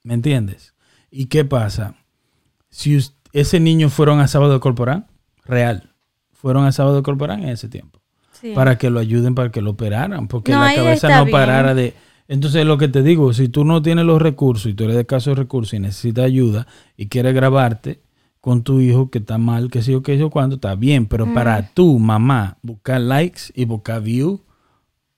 ¿Me entiendes? ¿Y qué pasa? Si ese niño fueron a sábado corporal, real, fueron a sábado corporal en ese tiempo, sí. para que lo ayuden, para que lo operaran, porque No, la cabeza no bien. parara de... Entonces lo que te digo, si tú no tienes los recursos y tú eres de caso de recursos y necesitas ayuda y quieres grabarte con tu hijo que está mal, que sé yo, que yo, cuánto, está bien, pero Mm. para tu mamá buscar likes y buscar views,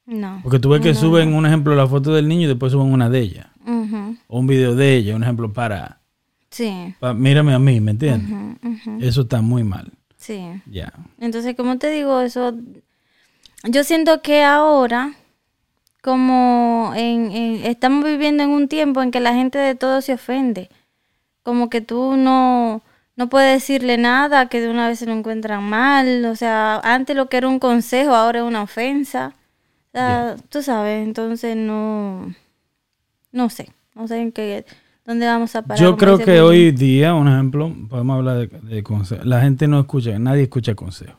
no. porque tú ves que suben un ejemplo la foto del niño y después suben una de ella, Ujú, o un video de ella, un ejemplo para... Sí. Pa- mírame a mí, ¿me entiendes? Eso está muy mal. Sí. Ya. Entonces, como te digo, eso. Yo siento que ahora, como en, en- estamos viviendo en un tiempo en que la gente de todo se ofende. Como que tú no, no puedes decirle nada, que de una vez se lo encuentran mal. O sea, antes lo que era un consejo, ahora es una ofensa. O sea, tú sabes, entonces no. No sé. No sé en qué. ¿Dónde vamos a parar? Yo creo que hoy día, un ejemplo, podemos hablar de, de consejos. La gente no escucha, nadie escucha consejos.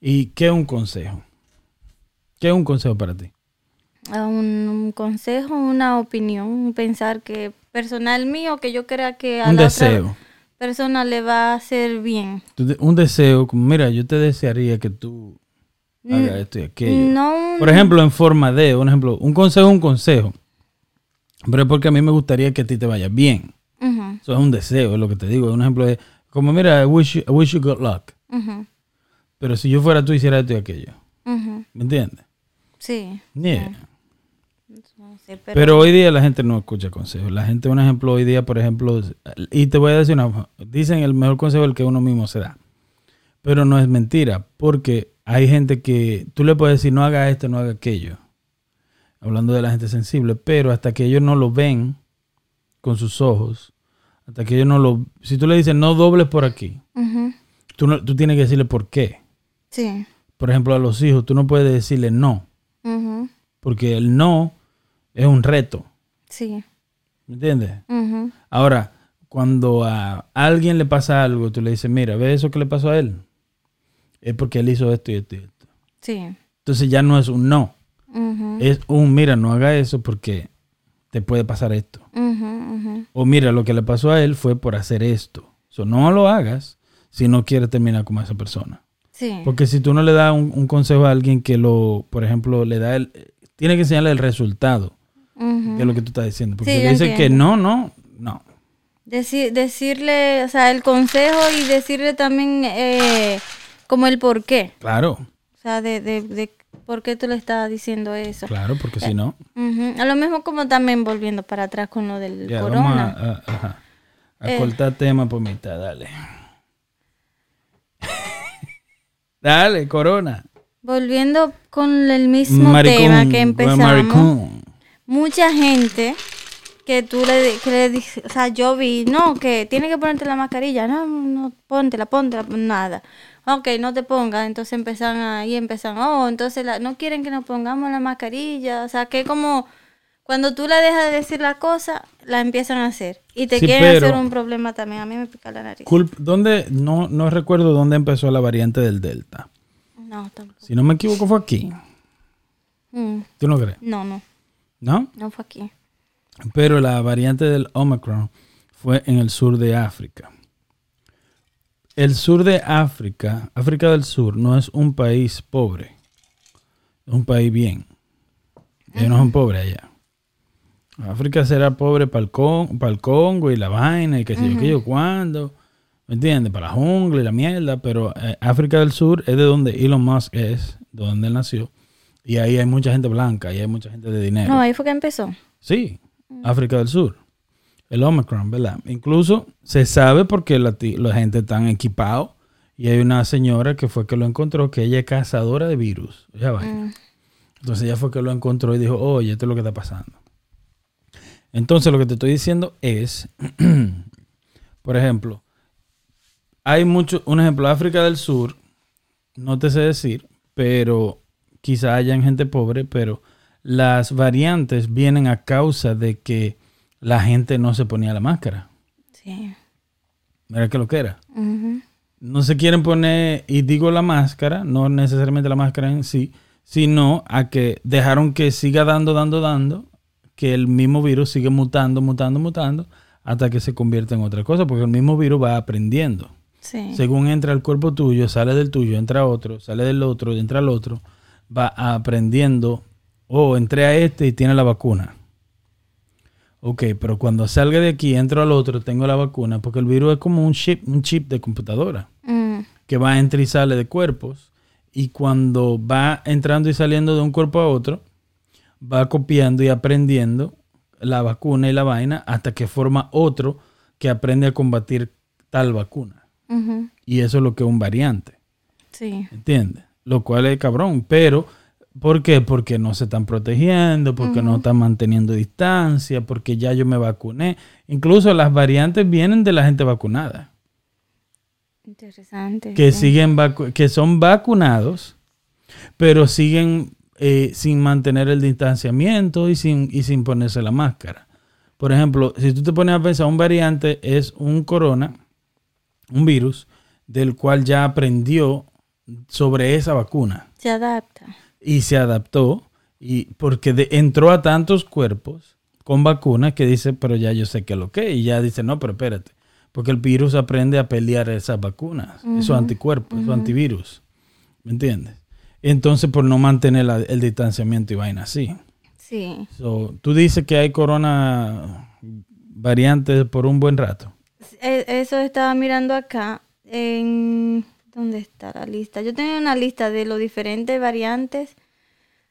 ¿Y qué es un consejo? ¿Qué es un consejo para ti? a un, un consejo, una opinión, un pensar que personal mío, que yo crea que a Un la deseo. otra persona le va a hacer bien. Un deseo, como mira, yo te desearía que tú hagas esto y aquello. Mm, No, Por ejemplo, en forma de, un ejemplo, un consejo es un consejo. Pero es porque a mí me gustaría que a ti te vaya bien. Ujú, Eso es un deseo, es lo que te digo. Un ejemplo es como, mira, I wish you, I wish you good luck. ujú, Pero si yo fuera tú, hiciera esto y aquello. ujú, ¿Me entiendes? Sí, Yeah. pero, Pero hoy día la gente no escucha consejos. La gente, un ejemplo, hoy día, por ejemplo, y te voy a decir una dicen el mejor consejo es el que uno mismo se da. Pero no es mentira, porque hay gente que tú le puedes decir no haga esto, no haga aquello. Hablando de la gente sensible, pero hasta que ellos no lo ven con sus ojos, hasta que ellos no lo... Si tú le dices no dobles por aquí, tú, no- tú tienes que decirle por qué. sí, Por ejemplo, a los hijos, tú no puedes decirle no, porque el no es un reto. sí, ¿Me entiendes? Ahora, cuando a alguien le pasa algo, tú le dices, mira, ¿ves eso que le pasó a él? Es porque él hizo esto y esto y esto. sí, Entonces ya no es un no, es un, mira, no haga eso porque te puede pasar esto. O mira, lo que le pasó a él fue por hacer esto. So, no lo hagas si no quieres terminar como esa persona. sí, Porque si tú no le das un, un consejo a alguien que lo, por ejemplo, le da el... Tiene que enseñarle el resultado de lo que tú estás diciendo. Porque Sí, le dices que no, no, no. Deci- decirle, o sea, el consejo y decirle también eh, como el por qué. Claro, O sea, de, de, de por qué tú le estás diciendo eso. claro, porque si no... Ujú. A lo mismo como también volviendo para atrás con lo del Ya, vamos corona. a, a- ajá. A Eh. cortar tema por mitad, dale. dale, corona. Volviendo con el mismo Maricón, tema que empezamos. Mucha gente que tú le, que le dices, o sea, yo vi, no, que tiene que ponerte la mascarilla, no, no, póntela, póntela, nada. Ok, no te pongas, entonces empiezan ahí, empiezan, oh, entonces la- no quieren que nos pongamos la mascarilla, o sea, que como cuando tú le dejas de decir la cosa, la empiezan a hacer. Y te Sí, quieren hacer un problema también, a mí me pica la nariz. Culp- ¿Dónde? No, no recuerdo dónde empezó la variante del Delta. No, tampoco. Si no me equivoco fue aquí. Mm, ¿Tú no crees? no, no, ¿No? no fue aquí. Pero la variante del Omicron fue en el sur de África. El sur de África, África del Sur, no es un país pobre. Es un país bien. Ellos no son pobres allá. África será pobre para el, Con- para el Congo y la vaina y que sé yo qué yo cuándo. ¿Me entiendes? Para la jungla y la mierda. Pero eh, África del Sur es de donde Elon Musk es, de donde él nació. Y ahí hay mucha gente blanca, y hay mucha gente de dinero. No, ahí fue que empezó. Sí, África del Sur. El Omicron, ¿verdad? Incluso se sabe porque la, la gente está equipados y hay una señora que fue que lo encontró, que ella es cazadora de virus. Ya va. Mm, Entonces ella fue que lo encontró y dijo, oye, esto es lo que está pasando. Entonces lo que te estoy diciendo es, por ejemplo, hay mucho, un ejemplo, África del Sur, no te sé decir, pero quizá hayan gente pobre, pero las variantes vienen a causa de que la gente no se ponía la máscara. sí. Mira que lo que era. No se quieren poner, y digo la máscara, no necesariamente la máscara en sí, sino a que dejaron que siga dando, dando, dando, que el mismo virus sigue mutando, mutando, mutando, hasta que se convierta en otra cosa, porque el mismo virus va aprendiendo. Sí. Según entra al cuerpo tuyo, sale del tuyo, entra otro, sale del otro, entra al otro, va aprendiendo, oh, entré a este y tiene la vacuna. Ok, pero cuando salga de aquí, entro al otro, tengo la vacuna, porque el virus es como un chip, un chip de computadora Mm, que va entra y sale de cuerpos y cuando va entrando y saliendo de un cuerpo a otro, va copiando y aprendiendo la vacuna y la vaina hasta que forma otro que aprende a combatir tal vacuna. Y eso es lo que es un variante, Sí. ¿entiendes? Lo cual es cabrón, pero ¿por qué? Porque no se están protegiendo, porque no están manteniendo distancia, porque ya yo me vacuné. Incluso las variantes vienen de la gente vacunada. Interesante. que sí. siguen vacu- que son vacunados, pero siguen eh, sin mantener el distanciamiento y sin, y sin ponerse la máscara. Por ejemplo, si tú te pones a pensar, un variante es un corona, un virus, del cual ya aprendió sobre esa vacuna Se adapta. Y se adaptó y porque de- entró a tantos cuerpos con vacunas que dice, pero ya yo sé que lo que y ya dice, no, pero espérate, porque el virus aprende a pelear esas vacunas, esos anticuerpos, esos antivirus, ¿me entiendes? Entonces, por no mantener la- el distanciamiento y vaina así. Sí. So, tú dices que hay corona variantes por un buen rato. Eso estaba mirando acá. En... ¿Dónde está la lista? Yo tenía una lista de los diferentes variantes.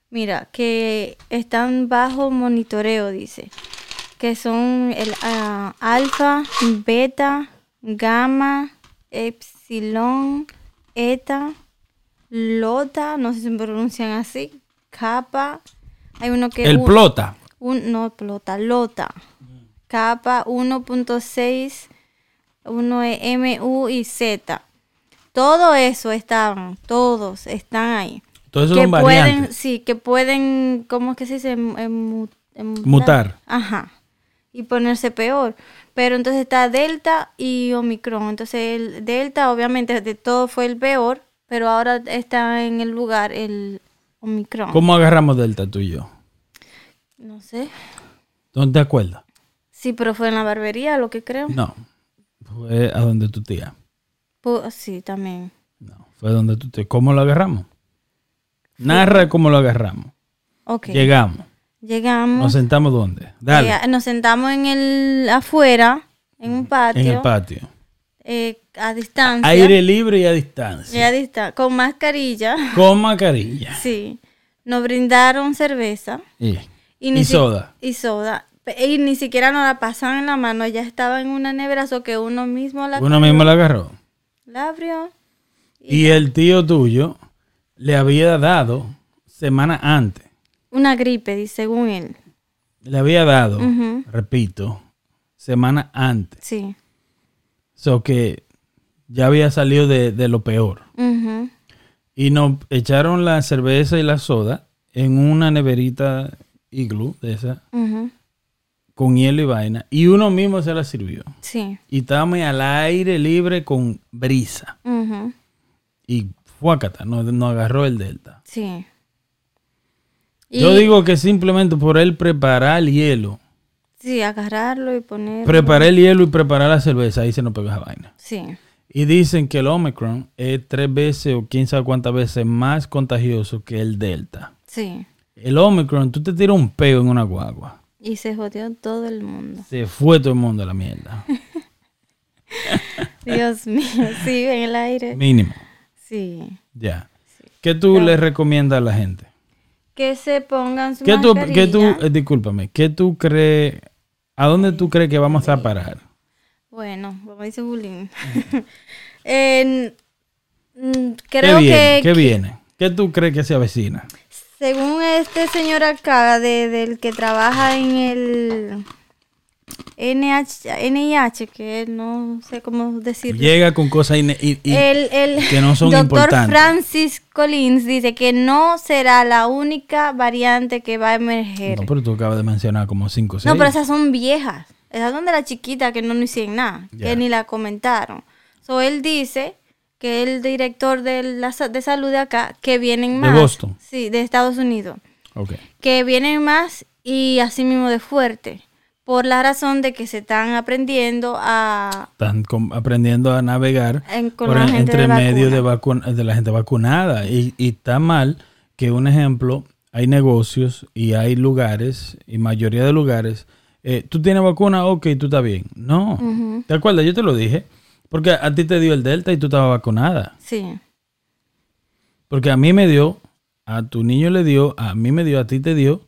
Mira, que están bajo monitoreo, dice. Que son el ah, alfa, beta, gamma, epsilon, eta, lota, no sé si se pronuncian así, kappa. Hay uno que... el un- plota. un, no, plota, lota. Capa 1.6, uno es MU y Z. Todo eso estaban, todos están ahí. Todo eso que son pueden, variantes. sí, que pueden, ¿cómo es que se dice? Em- emu- emutar. Mutar. Ajá. Y ponerse peor. Pero entonces está Delta y Omicron. Entonces el Delta obviamente de todo fue el peor, pero ahora está en el lugar el Omicron. ¿Cómo agarramos Delta tú y yo? No sé. ¿Dónde te acuerdas? Sí, pero fue en la barbería, lo que creo. No, fue a donde tu tía. Pu- sí, también. No, fue donde tú te... ¿Cómo lo agarramos? Narra cómo lo agarramos. Ok. Llegamos. Llegamos. ¿Nos sentamos dónde? Dale. eh, nos sentamos en el afuera, en un patio, en el patio. eh, a distancia. Aire libre y a y distancia. a dista- con mascarilla. Con mascarilla. Sí. Nos brindaron cerveza Y, y, y si- soda. Y soda. Y ni siquiera nos la pasaban en la mano, ya estaba en una nevera, o que uno mismo la, Uno mismo la agarró. La abrió. Y el tío tuyo le había dado semana antes. Una gripe, dice, según él. Le había dado, repito, semana antes. Sí. So que ya había salido de, de lo peor. Y nos echaron la cerveza y la soda en una neverita iglú de esa. Con hielo y vaina. Y uno mismo se la sirvió. Sí. Y estábamos al aire libre con brisa. Ujú. Y fuácata, nos, nos agarró el delta. Sí. Yo digo que simplemente por él preparar el hielo, Sí, agarrarlo y ponerlo. preparar el hielo y preparar la cerveza, ahí se nos pegó esa vaina. Sí. Y dicen que el Omicron es tres veces o quién sabe cuántas veces más contagioso que el Delta. Sí. El Omicron, tú te tiras un peo en una guagua. Y se jodió todo el mundo. Se fue todo el mundo a la mierda. Dios mío, sí, en el aire. Mínimo. Sí. Ya. ¿Qué tú le recomiendas a la gente? Que se pongan su ¿Qué tú, mascarilla. qué tú, eh, discúlpame, ¿qué tú crees, a dónde tú crees que vamos a parar? Bueno, como dice Bullying. Mm, ¿Qué creo viene? que, ¿Qué viene? ¿Qué tú crees que se avecina? Según este señor acá, de, del que trabaja en el NH, NIH, que no sé cómo decirlo. Llega con cosas ine- y- y- el, el que no son doctor importantes. Francis Collins dice que no será la única variante que va a emerger. No, No, pero tú acabas de mencionar como cinco o seis. pero esas son viejas. Esas son de la chiquita que no nos hicieron nada, que ni la comentaron. So, él dice que el director de, la, de salud de acá, que vienen De más. Boston. Sí, de Estados Unidos. Ok. Que vienen más y así mismo de fuerte. Por la razón de que se están aprendiendo a... Están aprendiendo a navegar En- por en- entre de medio de, vacuna. de la gente vacunada. Y, y está mal que, un ejemplo, hay negocios y hay lugares, y mayoría de lugares, eh, tú tienes vacuna, ok, tú estás bien. No. ¿Te acuerdas? Yo te lo dije. Porque a ti te dio el Delta y tú estabas vacunada. Sí. Porque a mí me dio, a tu niño le dio, a mí me dio, a ti te dio,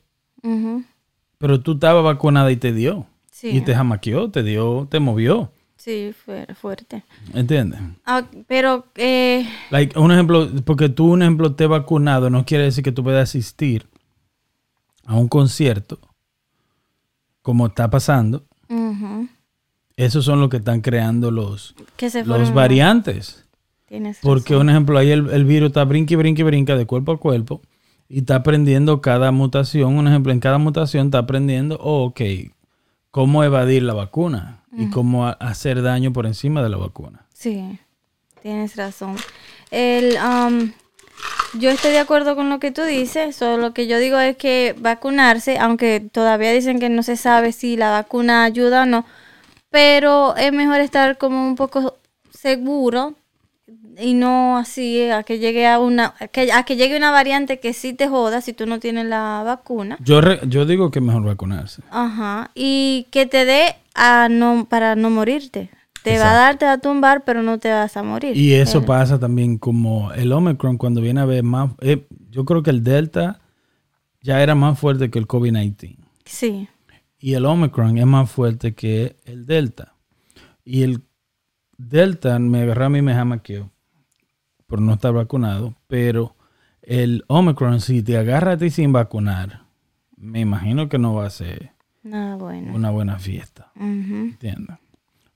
pero tú estabas vacunada y te dio. Sí. Y te jamaqueó, te dio, te movió. Sí, fue fuerte. ¿Entiendes? Ah, pero eh, Like, un ejemplo, porque tú, un ejemplo, te vacunado no quiere decir que tú puedas asistir a un concierto como está pasando. ujú, Esos son los que están creando los, que se los variantes. Tienes Porque, razón. un ejemplo, ahí el, el virus está brinque, brinque, brinca de cuerpo a cuerpo y está aprendiendo cada mutación. Un ejemplo, en cada mutación está aprendiendo, oh, ok, cómo evadir la vacuna y cómo hacer daño por encima de la vacuna. Sí, tienes razón. El, um, yo estoy de acuerdo con lo que tú dices, solo lo que yo digo es que vacunarse, aunque todavía dicen que no se sabe si la vacuna ayuda o no, pero es mejor estar como un poco seguro y no así a que llegue a una a que, a que llegue una variante que sí te joda si tú no tienes la vacuna. Yo, re- yo digo que es mejor vacunarse. Ajá, y que te dé a no para no morirte. Te va a dar, te va a tumbar, pero no te vas a morir. Y eso pasa también como el Omicron cuando viene a ver más... eh, yo creo que el Delta ya era más fuerte que el COVID-19. Sí, Y el Omicron es más fuerte que el Delta. Y el Delta me agarró a mí me jamaqueó por no estar vacunado. Pero el Omicron, si te agarra a ti sin vacunar, me imagino que no va a ser bueno. una buena fiesta. ¿Entiendes?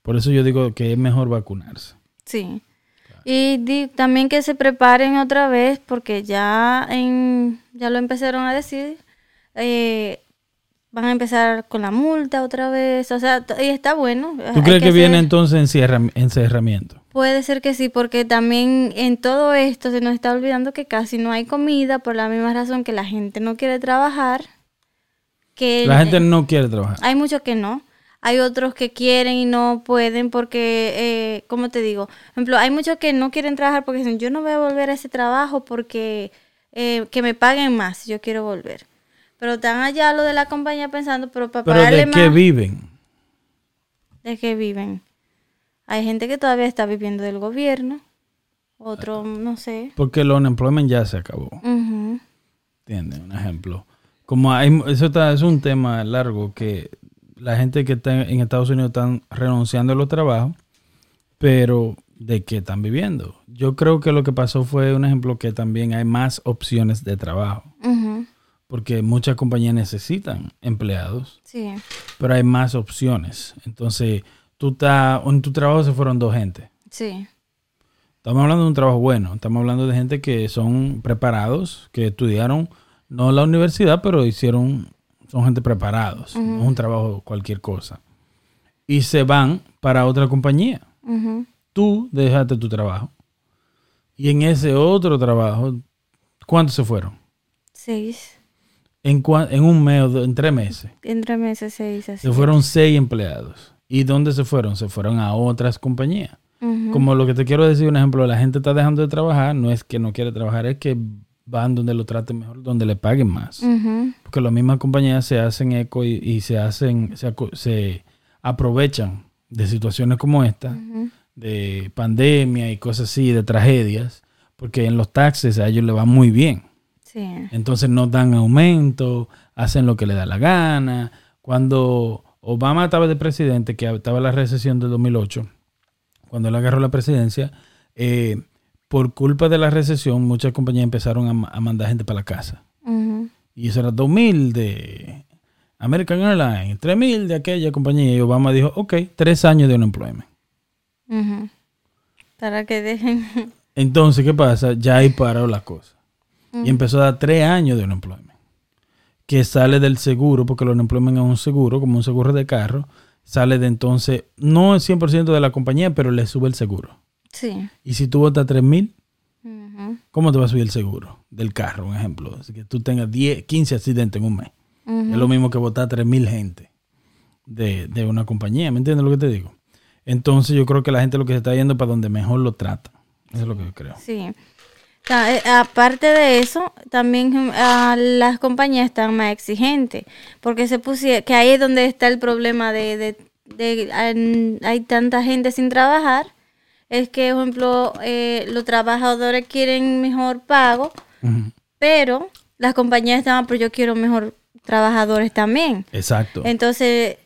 Por eso yo digo que es mejor vacunarse. Sí. Y di- también que se preparen otra vez porque ya en ya lo empezaron a decir. eh, van a empezar con la multa otra vez. O sea, y está bueno. ¿Tú crees que, viene entonces encierra- encerramiento? Puede ser que sí, porque también en todo esto se nos está olvidando que casi no hay comida por la misma razón que la gente no quiere trabajar. Que La gente no quiere trabajar. hay muchos que no. Hay otros que quieren y no pueden porque, eh, ¿cómo te digo? Por ejemplo, hay muchos que no quieren trabajar porque dicen, yo no voy a volver a ese trabajo porque eh, que me paguen más yo quiero volver. Pero están allá lo de la compañía pensando, pero para Pero pagarle ¿de más, qué viven? ¿de qué viven? Hay gente que todavía está viviendo del gobierno, otro, no sé. Porque el unemployment ya se acabó. Ujú. ¿Entiendes? Un ejemplo. Como hay, eso está, es un tema largo que la gente que está en Estados Unidos están renunciando a los trabajos, pero ¿de qué están viviendo? Yo creo que lo que pasó fue un ejemplo que también hay más opciones de trabajo, Ujú. Porque muchas compañías necesitan empleados, Sí, pero hay más opciones. Entonces, tú estás, en tu trabajo se fueron dos gente. sí, Estamos hablando de un trabajo bueno, estamos hablando de gente que son preparados, que estudiaron, no la universidad, pero hicieron, son gente preparados, no es un trabajo cualquier cosa. Y se van para otra compañía. Ujú. Tú dejaste tu trabajo. Y en ese otro trabajo, ¿cuántos se fueron? seis, En, en un mes en tres meses. entre meses seis, así. Se fueron seis empleados. ¿Y dónde se fueron? Se fueron a otras compañías. Como lo que te quiero decir, un ejemplo, la gente está dejando de trabajar, no es que no quiere trabajar, es que van donde lo traten mejor, donde le paguen más. Porque las mismas compañías se hacen eco y, y se hacen, se, se aprovechan de situaciones como esta, de pandemia y cosas así, de tragedias, porque en los taxes a ellos le va muy bien. Sí. Entonces no dan aumento, hacen lo que le da la gana. Cuando Obama estaba de presidente, que estaba la recesión del 2008, cuando él agarró la presidencia, eh, por culpa de la recesión, muchas compañías empezaron a, ma- a mandar gente para la casa. Y eso era 2.000 de American Airlines, 3.000 de aquella compañía. Y Obama dijo, ok, tres años de unemployment. Ujú. Para que dejen. Entonces, ¿qué pasa? Ya ahí paró la cosa. Y empezó a dar tres años de unemployment. Que sale del seguro, porque el unemployment es un seguro, como un seguro de carro, sale de entonces, no el 100% de la compañía, pero le sube el seguro. Sí. Y si tú votas 3 mil, ¿cómo te va a subir el seguro del carro, un ejemplo? Así que tú tengas 10, 15 accidentes en un mes. Es lo mismo que votar 3 mil gente de, de una compañía, ¿me entiendes lo que te digo? Entonces yo creo que la gente lo que se está yendo es para donde mejor lo trata. Eso es lo que yo creo. Sí. Eh, aparte de eso, también mm, ah, las compañías están más exigentes, porque se pusieron, que ahí es donde está el problema de, de, de- hay, hay tanta gente sin trabajar, es que, por ejemplo, eh, los trabajadores quieren mejor pago, pero las compañías están, pero yo quiero mejor trabajadores también. Exacto. Entonces.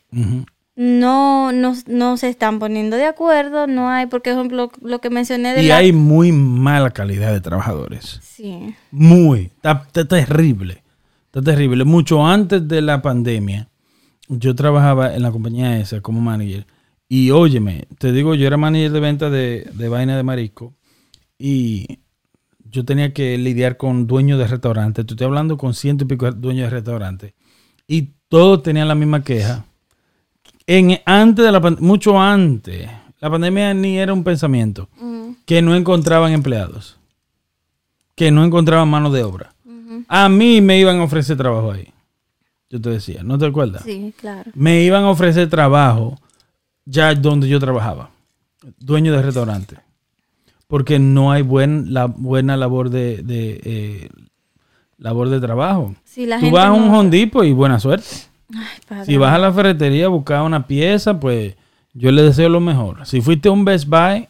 No, no, no se están poniendo de acuerdo, no hay, porque, por ejemplo, lo que mencioné de Y la... hay muy mala calidad de trabajadores. Sí. Muy. Está, está terrible. Está terrible. Mucho antes de la pandemia, yo trabajaba en la compañía esa como manager. Y óyeme, te digo, yo era manager de venta de, de vaina de marisco. Y yo tenía que lidiar con dueños de restaurantes. Te estoy hablando con ciento y pico dueños de restaurantes. Y todos tenían la misma queja. En, antes de la mucho antes. La pandemia ni era un pensamiento. Mm, Que no encontraban empleados. Que no encontraban mano de obra. A mí me iban a ofrecer trabajo ahí. Yo te decía, ¿no te acuerdas? Sí, claro. Me iban a ofrecer trabajo ya donde yo trabajaba. Dueño de restaurante. Porque no hay buen, la, buena labor de, de, eh, labor de trabajo. Sí, la Tú gente vas a un hondipo y buena suerte. Ay, padre. Si vas a la ferretería a buscar una pieza, pues yo le deseo lo mejor. Si fuiste a un Best Buy,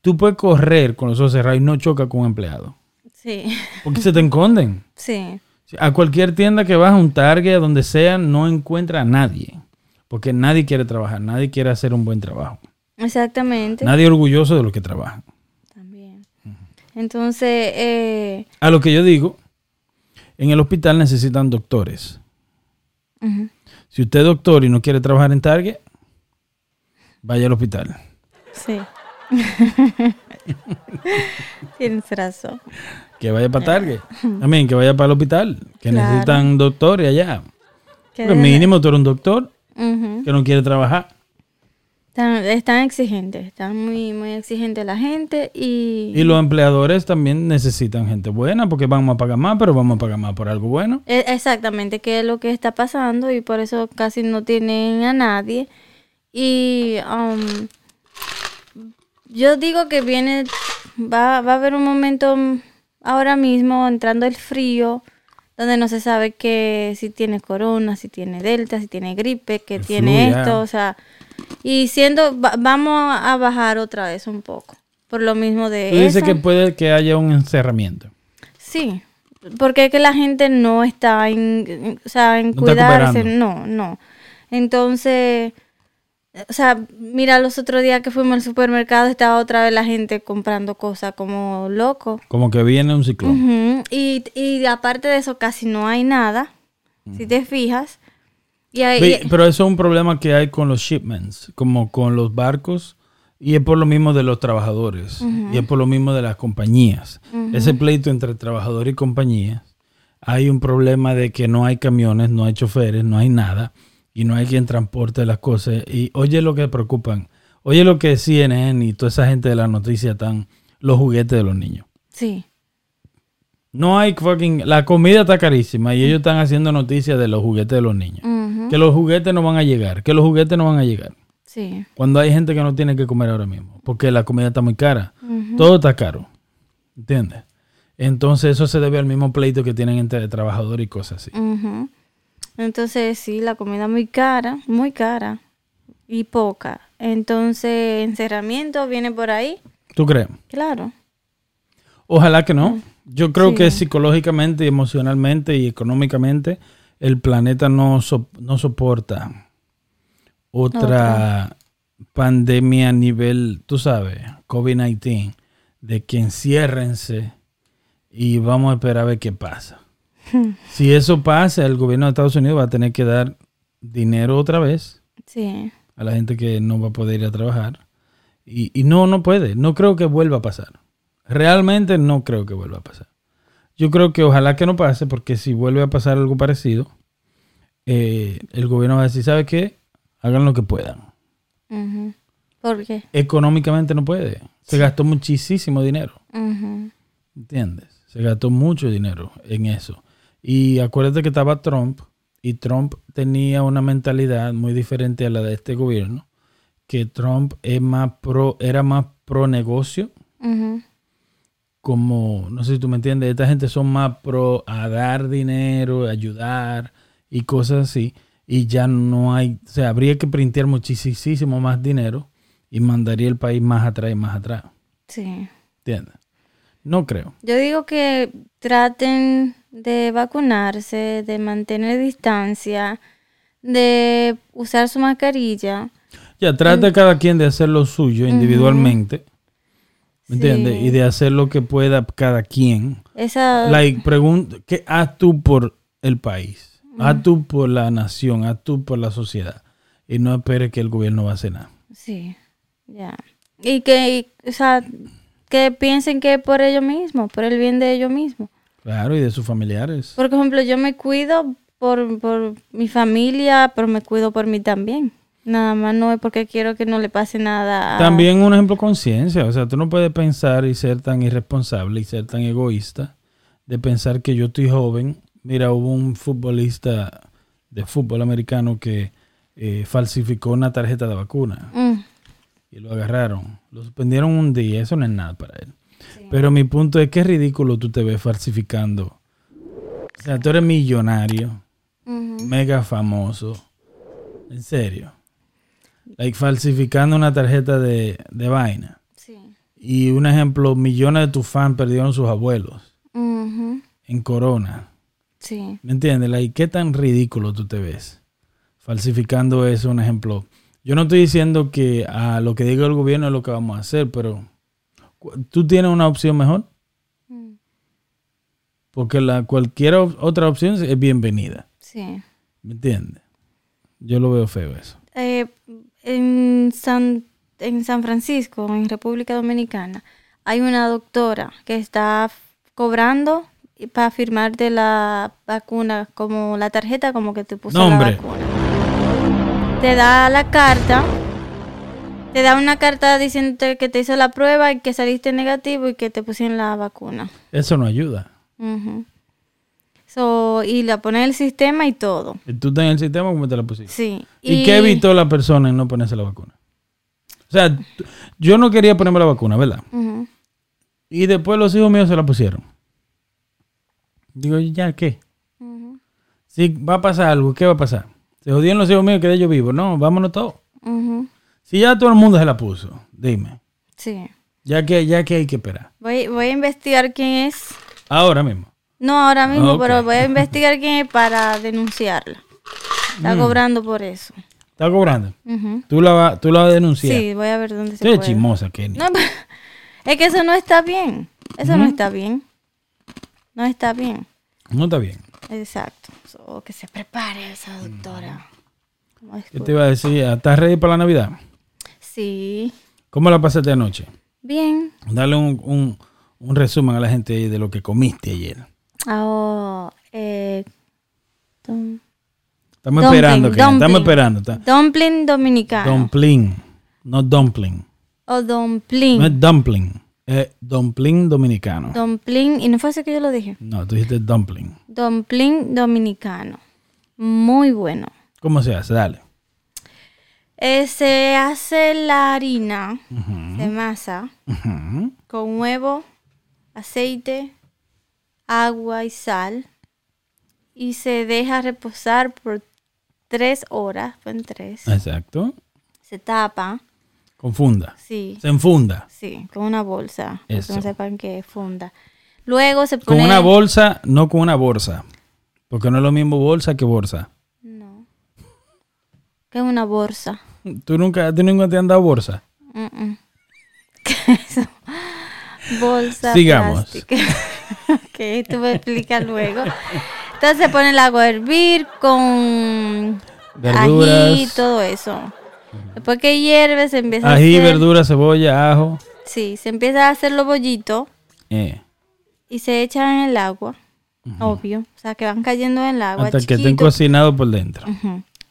tú puedes correr con los ojos cerrados y no choca con un empleado. Sí, Porque se te esconden. sí, A cualquier tienda que vas, a un Target, a donde sea, no encuentra a nadie. Porque nadie quiere trabajar, nadie quiere hacer un buen trabajo. exactamente. Nadie orgulloso de lo que trabajan. También. Entonces, eh, A lo que yo digo, en el hospital necesitan doctores. Si usted es doctor y no quiere trabajar en Target, vaya al hospital. sí. Tienes razón. Que vaya para Target. También que vaya para el hospital. Que Claro. necesitan doctores allá. De- mínimo tú eres un doctor que no quiere trabajar. Están, están exigentes, están muy, muy exigentes la gente y... Y los empleadores también necesitan gente buena porque vamos a pagar más, pero vamos a pagar más por algo bueno. E- Exactamente, que es lo que está pasando y por eso casi no tienen a nadie. Y um, yo digo que viene, va, va a haber un momento ahora mismo entrando el frío, donde no se sabe que si tiene corona, si tiene delta, si tiene gripe, que El tiene flu, esto, o sea, y siendo, va- vamos a bajar otra vez un poco, por lo mismo de Tú dices que puede que haya un encerramiento. Sí, porque es que la gente no está en, o sea, en No cuidarse, no, no. Entonces, o sea, mira, los otros días que fuimos al supermercado estaba otra vez la gente comprando cosas como loco. Como que viene un ciclón. Y, y aparte de eso casi no hay nada, si te fijas. Y Pero eso es un problema que hay con los shipments, como con los barcos, y es por lo mismo de los trabajadores, y es por lo mismo de las compañías. Ese pleito entre trabajador y compañías, hay un problema de que no hay camiones, no hay choferes, no hay nada, y no hay quien transporte las cosas. Y oye lo que preocupan, oye lo que CNN y toda esa gente de la noticia están, los juguetes de los niños. sí, No hay fucking, la comida está carísima y ellos están haciendo noticias de los juguetes de los niños. Que los juguetes no van a llegar, que los juguetes no van a llegar. sí, Cuando hay gente que no tiene que comer ahora mismo, porque la comida está muy cara. Todo está caro. ¿Entiendes? Entonces eso se debe al mismo pleito que tienen entre trabajadores y cosas así. Entonces, sí, la comida muy cara, muy cara y poca. Entonces, encerramiento viene por ahí, ¿Tú crees? claro. Ojalá que no. Yo creo Sí. que psicológicamente, emocionalmente y económicamente el planeta no, so- no soporta otra, pandemia a nivel, tú sabes, COVID-19, de que enciérrense y vamos a esperar a ver qué pasa. si eso pasa, el gobierno de Estados Unidos va a tener que dar dinero otra vez Sí, a la gente que no va a poder ir a trabajar. Y, y no, no puede. No creo que vuelva a pasar. Realmente no creo que vuelva a pasar. Yo creo que ojalá que no pase, porque si vuelve a pasar algo parecido, eh, el gobierno va a decir, ¿sabe qué? hagan lo que puedan. ¿Por qué? Económicamente no puede. Se gastó muchísimo dinero. ¿Entiendes? Se gastó mucho dinero en eso. Y acuérdate que estaba Trump y Trump tenía una mentalidad muy diferente a la de este gobierno, que Trump es más pro, era más pro negocio, Ujú. Como, no sé si tú me entiendes, esta gente son más pro a dar dinero, ayudar y cosas así, y ya no hay, o sea, habría que printear muchísimo más dinero y mandaría el país más atrás y más atrás, Sí. ¿entiendes? No creo. Yo digo que traten de vacunarse, de mantener distancia, de usar su mascarilla. Ya, trata cada quien de hacer lo suyo individualmente. ¿Me entiendes? Sí. Y de hacer lo que pueda cada quien. Esa Like, pregunta, ¿qué haz tú por el país? Haz tú por la nación, haz tú por la sociedad. Y no esperes que el gobierno va a hacer nada. sí, ya. Y que, y, o sea, que piensen que es por ellos mismos, por el bien de ellos mismos. Claro, y de sus familiares. Por ejemplo, yo me cuido por, por mi familia, pero me cuido por mí también. Nada más no es porque quiero que no le pase nada. a- También un ejemplo conciencia. O sea, tú no puedes pensar y ser tan irresponsable y ser tan egoísta de pensar que yo estoy joven. Mira, hubo un futbolista de fútbol americano que eh, falsificó una tarjeta de vacuna Mm, y lo agarraron. Lo suspendieron un día. Eso no es nada para él. Pero mi punto es que es ridículo tú te ves falsificando. O sea, tú eres millonario, mega famoso. En serio. Like falsificando una tarjeta de, de vaina. Sí. Y un ejemplo, millones de tus fans perdieron sus abuelos Ujú. en Corona. Sí. ¿Me entiendes? Like, ¿Qué tan ridículo tú te ves? Falsificando eso, un ejemplo. Yo no estoy diciendo que a lo que diga el gobierno es lo que vamos a hacer, pero ¿tú tienes una opción mejor? Mm, Porque la, cualquier otra opción es bienvenida. Sí. ¿Me entiendes? Yo lo veo feo eso. Eh, en, San, en San Francisco, en República Dominicana, hay una doctora que está cobrando para firmarte la vacuna, como la tarjeta, como que te puso Nombre. la vacuna. Te da la carta, te da una carta diciéndote que te hizo la prueba y que saliste negativo y que te pusieron la vacuna. Eso no ayuda. Ujú. So, y la pone en el sistema y todo. Y tú estás en el sistema, ¿cómo te la pusiste? Sí. ¿Y, qué evitó la persona en no ponerse la vacuna? O sea, yo no quería ponerme la vacuna, ¿verdad? Y después los hijos míos se la pusieron. Digo, ¿ya qué? Si va a pasar algo, ¿qué va a pasar? Se jodieron los hijos míos, quedé yo vivo. No, vámonos todos. Ujú. Si ya todo el mundo se la puso, dime. Sí. Ya que, ya que hay que esperar. Voy, voy a investigar quién es. Ahora mismo. No ahora mismo, pero voy a investigar quién es para denunciarla. Está Mm. cobrando por eso. ¿Está cobrando? ¿Tú la, vas- tú la vas a denunciar? Sí, voy a ver dónde se Tú eres puede. chismosa, Kenny. No, es que eso no está bien. Eso no está bien. No está bien. No está bien. Exacto. So, que se prepare esa doctora. ¿Qué te iba a decir? ¿Estás ready para la Navidad? Sí. ¿Cómo la pasaste anoche? Bien. Dale un, un- un resumen a la gente de lo que comiste ayer. Oh, eh, Estamos Dumpling, esperando, Kenny. Estamos dumpling. esperando. dumpling dominicano. Dumpling. No dumpling. o dumpling. No es dumpling. Es dumpling dominicano. Dumpling, y no fue así que yo lo dije. No, tú dijiste dumpling. Dumpling dominicano. Muy bueno. ¿Cómo se hace? Dale. Eh, se hace la harina de masa con huevo, aceite, agua y sal. Y se deja reposar por tres horas. Fue tres. Exacto. Se tapa. Confunda. Sí, Se enfunda. sí, con una bolsa. Para que Eso. no sepan que funda. Luego se Con pone. una bolsa, no con una bolsa. Porque no es lo mismo bolsa que bolsa. No. Que es una bolsa. ¿Tú nunca, tú nunca te han dado bolsa? Mm, mm. ¿Qué es eso? Bolsa Sigamos. ok, tú me explicas luego. Entonces se pone el agua a hervir con Verduras. ají, todo eso. Después que hierve se empieza Ají, a hacer... verdura, cebolla, ajo. Sí, se empieza a hacer los bollitos Eh, y se echan en el agua. Obvio. O sea, que van cayendo en el agua. hasta que estén cocinados por dentro.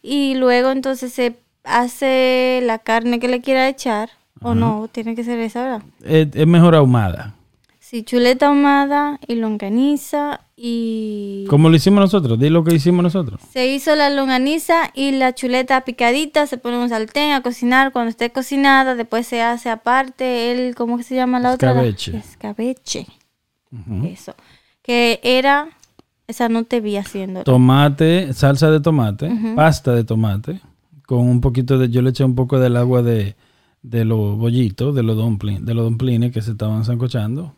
Y luego entonces se hace la carne que le quiera echar. O no, tiene que ser esa, ¿verdad? Es, es mejor ahumada. Sí, chuleta ahumada y longaniza y... Como lo hicimos nosotros, di lo que hicimos nosotros. Se hizo la longaniza y la chuleta picadita, se pone en un sartén a cocinar. Cuando esté cocinada, después se hace aparte el, ¿cómo se llama la otra? Escabeche. Escabeche. Eso. Que era, esa no te vi haciendo. Tomate, salsa de tomate, pasta de tomate, con un poquito de, yo le eché un poco del agua de, de los bollitos, de los dumplings, de los dumplings que se estaban sancochando,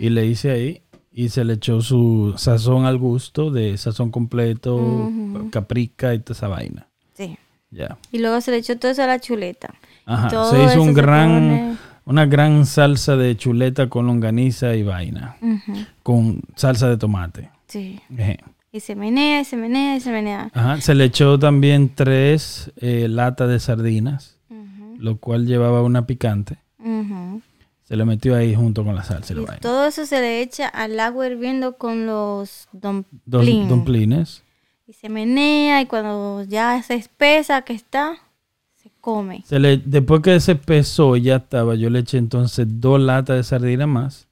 y le hice ahí, y se le echó su sazón al gusto, de sazón completo, caprica y toda esa vaina. Sí. Ya. Y luego se le echó todo eso a la chuleta. Ajá. Todo se hizo un gran, pone- una gran salsa de chuleta con longaniza y vaina, Ujú, con salsa de tomate. Sí. Ejé. Y se menea, y se menea, y se menea. Ajá, se le echó también tres eh, latas de sardinas, lo cual llevaba una picante. Se le metió ahí junto con la salsa y la vaina. todo eso se le echa al agua hirviendo con los dumplings. dumplings. Y se menea y cuando ya se espesa que está, se come. Se le, después que se pesó y ya estaba, yo le eché entonces dos latas de sardina más,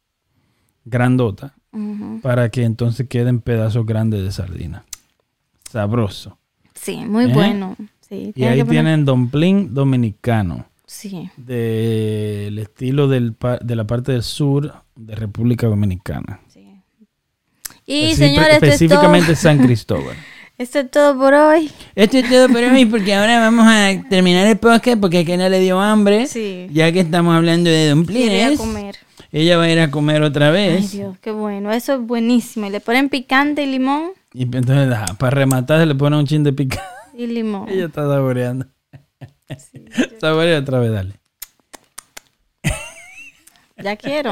grandota, para que entonces queden pedazos grandes de sardina. Sabroso. Sí, muy ¿Eh? bueno. Sí, Y ahí poner- tienen dumpling dominicano, Sí. del estilo del, de la parte del sur de República Dominicana. sí. Y señores, esto es, todo, específicamente San Cristóbal. esto es todo por hoy. Esto es todo por hoy porque ahora vamos a terminar el podcast porque a Kena le dio hambre. Sí. Ya que estamos hablando de dumplings. comer. Ella va a ir a comer otra Ay, vez. Dios, qué bueno. Eso es buenísimo. Y le ponen picante y limón. Y entonces, ajá, para rematar, se le pone un chin de picante. Y limón. Ella está saboreando. Saborea otra vez, dale. Ya quiero.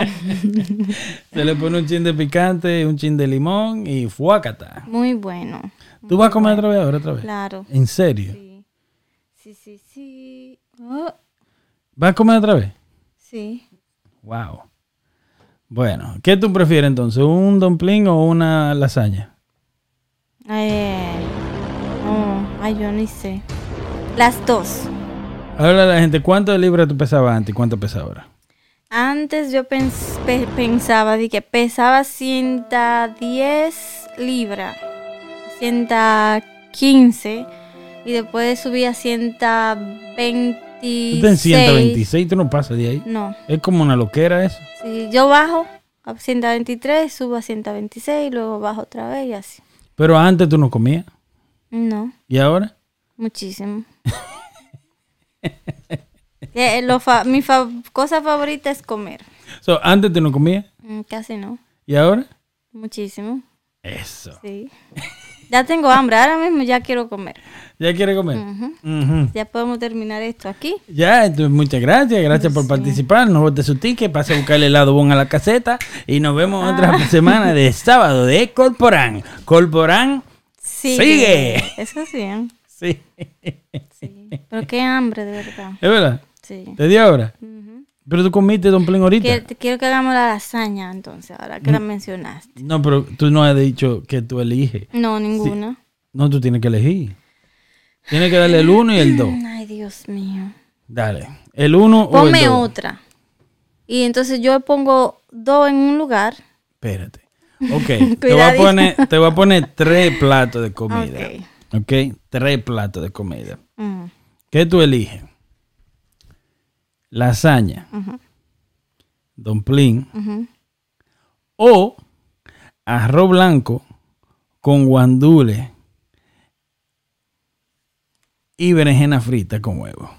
Se le pone un chin de picante, un chin de limón y fuácata. Muy bueno. ¿Tú vas a comer otra vez ahora, otra vez? Claro. ¿En serio? Sí. Sí, sí, sí. Oh, ¿Vas a comer otra vez? sí. Wow. Bueno, ¿qué tú prefieres entonces? ¿Un dumpling o una lasaña? Eh, oh, ay, yo ni sé. Las dos. Ahora la gente, ¿cuánto de libras tú pesabas antes y cuánto pesas ahora? Antes yo pens- pe- pensaba de que pesaba 110 libras, 115 y después subí a 126. Tú estás en 126, tú no pasas de ahí. No, Es como una loquera eso. si yo bajo a 123, subo a 126 y luego bajo otra vez y así. Pero antes tú no comías. No, ¿Y ahora? muchísimo. Eh, lo fa- mi fa- cosa favorita es comer. So, antes tú no comías. Mm, Casi no, ¿Y ahora? muchísimo. Eso. Sí. Ya tengo hambre, ahora mismo ya quiero comer. ¿Ya quiere comer? Ya podemos terminar esto aquí. Ya, entonces muchas gracias, gracias por participar. No bote su ticket, pase a buscar el helado bon a la caseta y nos vemos otra semana de sábado de Corporán. Corporán, Sigue. Eso sí, ¿eh? Sí. sí. Pero qué hambre, de verdad. ¿Es verdad? Sí. ¿Te dio ahora? Pero tú comiste dumpling ahorita. Que- te quiero que hagamos la lasaña entonces, ahora que la mencionaste. No, pero tú no has dicho que tú eliges. No, ninguna. No, tú tienes que elegir. Tienes que darle el 1 y el 2. Ay, Dios mío. Dale. El 1 o el Ponme 2. otra. Y entonces yo pongo dos en un lugar. Espérate. Ok. te, voy a poner, te voy a poner tres platos de comida. Ok. Ok. Tres platos de comida. Mm, ¿Qué tú eliges? Lasaña, dumpling ujú. o arroz blanco con guandule y berenjena frita con huevo.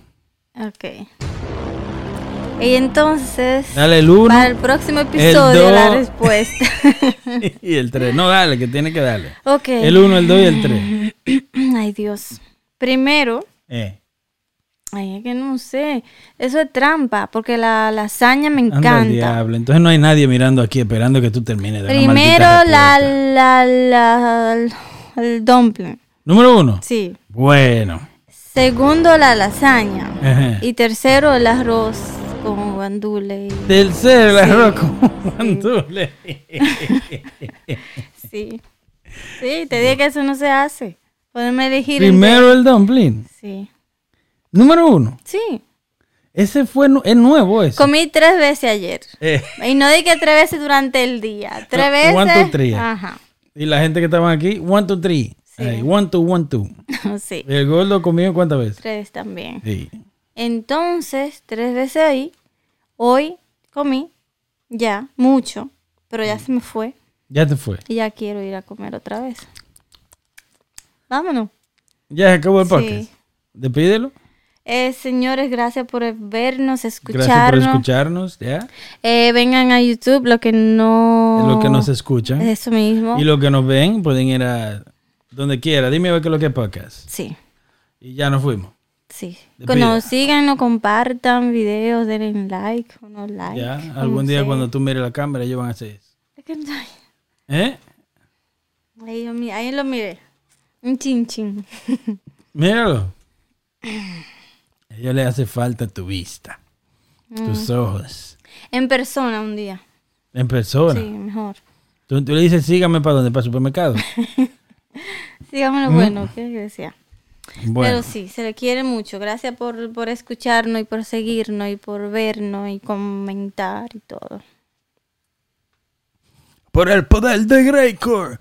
Ok. Y entonces, Dale el 1 para el próximo episodio, la dos. respuesta. y el 3. No, dale, que tiene que darle. ok. El 1, el 2 y el 3. Ay, Dios. Primero, Eh, ay, es que no sé. Eso es trampa, porque la lasaña me anda encanta. diablo. Entonces no hay nadie mirando aquí esperando que tú termines de Primero, la, la, la, el- dumpling. Número 1. Sí. Bueno. Segundo, la lasaña. Ajá. Y tercero, el arroz con guandule. y- Tercero, el Sí. arroz con guandule. Sí. Sí, te dije que eso no se hace. Poderme elegir. Primero el dumpling. entre- Sí. Número uno. Sí. Ese fue es nuevo ese. Comí tres veces ayer. Eh, Y no di que tres veces durante el día. Tres No, veces. one, two, three. Ajá. y la gente que estaban aquí, one, two, three. Sí. Ay, one, two, one, two. sí. El gordo comió cuántas veces. Tres también. Sí. Entonces, tres veces ahí. Hoy comí ya mucho. Pero ya se me fue. Ya te fue. Y ya quiero ir a comer otra vez. Vámonos. Ya se acabó el Sí. podcast. Despídelo. Eh, señores, gracias por vernos, Gracias por escucharnos. escucharnos. Ya. Eh, vengan a YouTube, lo que no... Lo que nos escuchan. Eso mismo. Y lo que nos ven, pueden ir a donde quiera. Dime a ver qué es lo que es podcast. Sí, Y ya nos fuimos. Sí. Despida. Cuando síganos, compartan videos, denle like o no like. Ya. Algún día sea. cuando tú mires la cámara, ellos van a hacer eso. ¿Eh? Ahí, mi- ahí lo miré. Un chin chin. Míralo. A ellos le hace falta tu vista. Tus ojos. En persona un día. En persona. Sí, mejor. Tú, tú le dices, sígame para dónde, para el supermercado. Síganme lo bueno, ¿qué decía? Bueno, Pero sí, se le quiere mucho. Gracias por, por escucharnos y por seguirnos y por vernos y comentar y todo. por el poder de Greycore.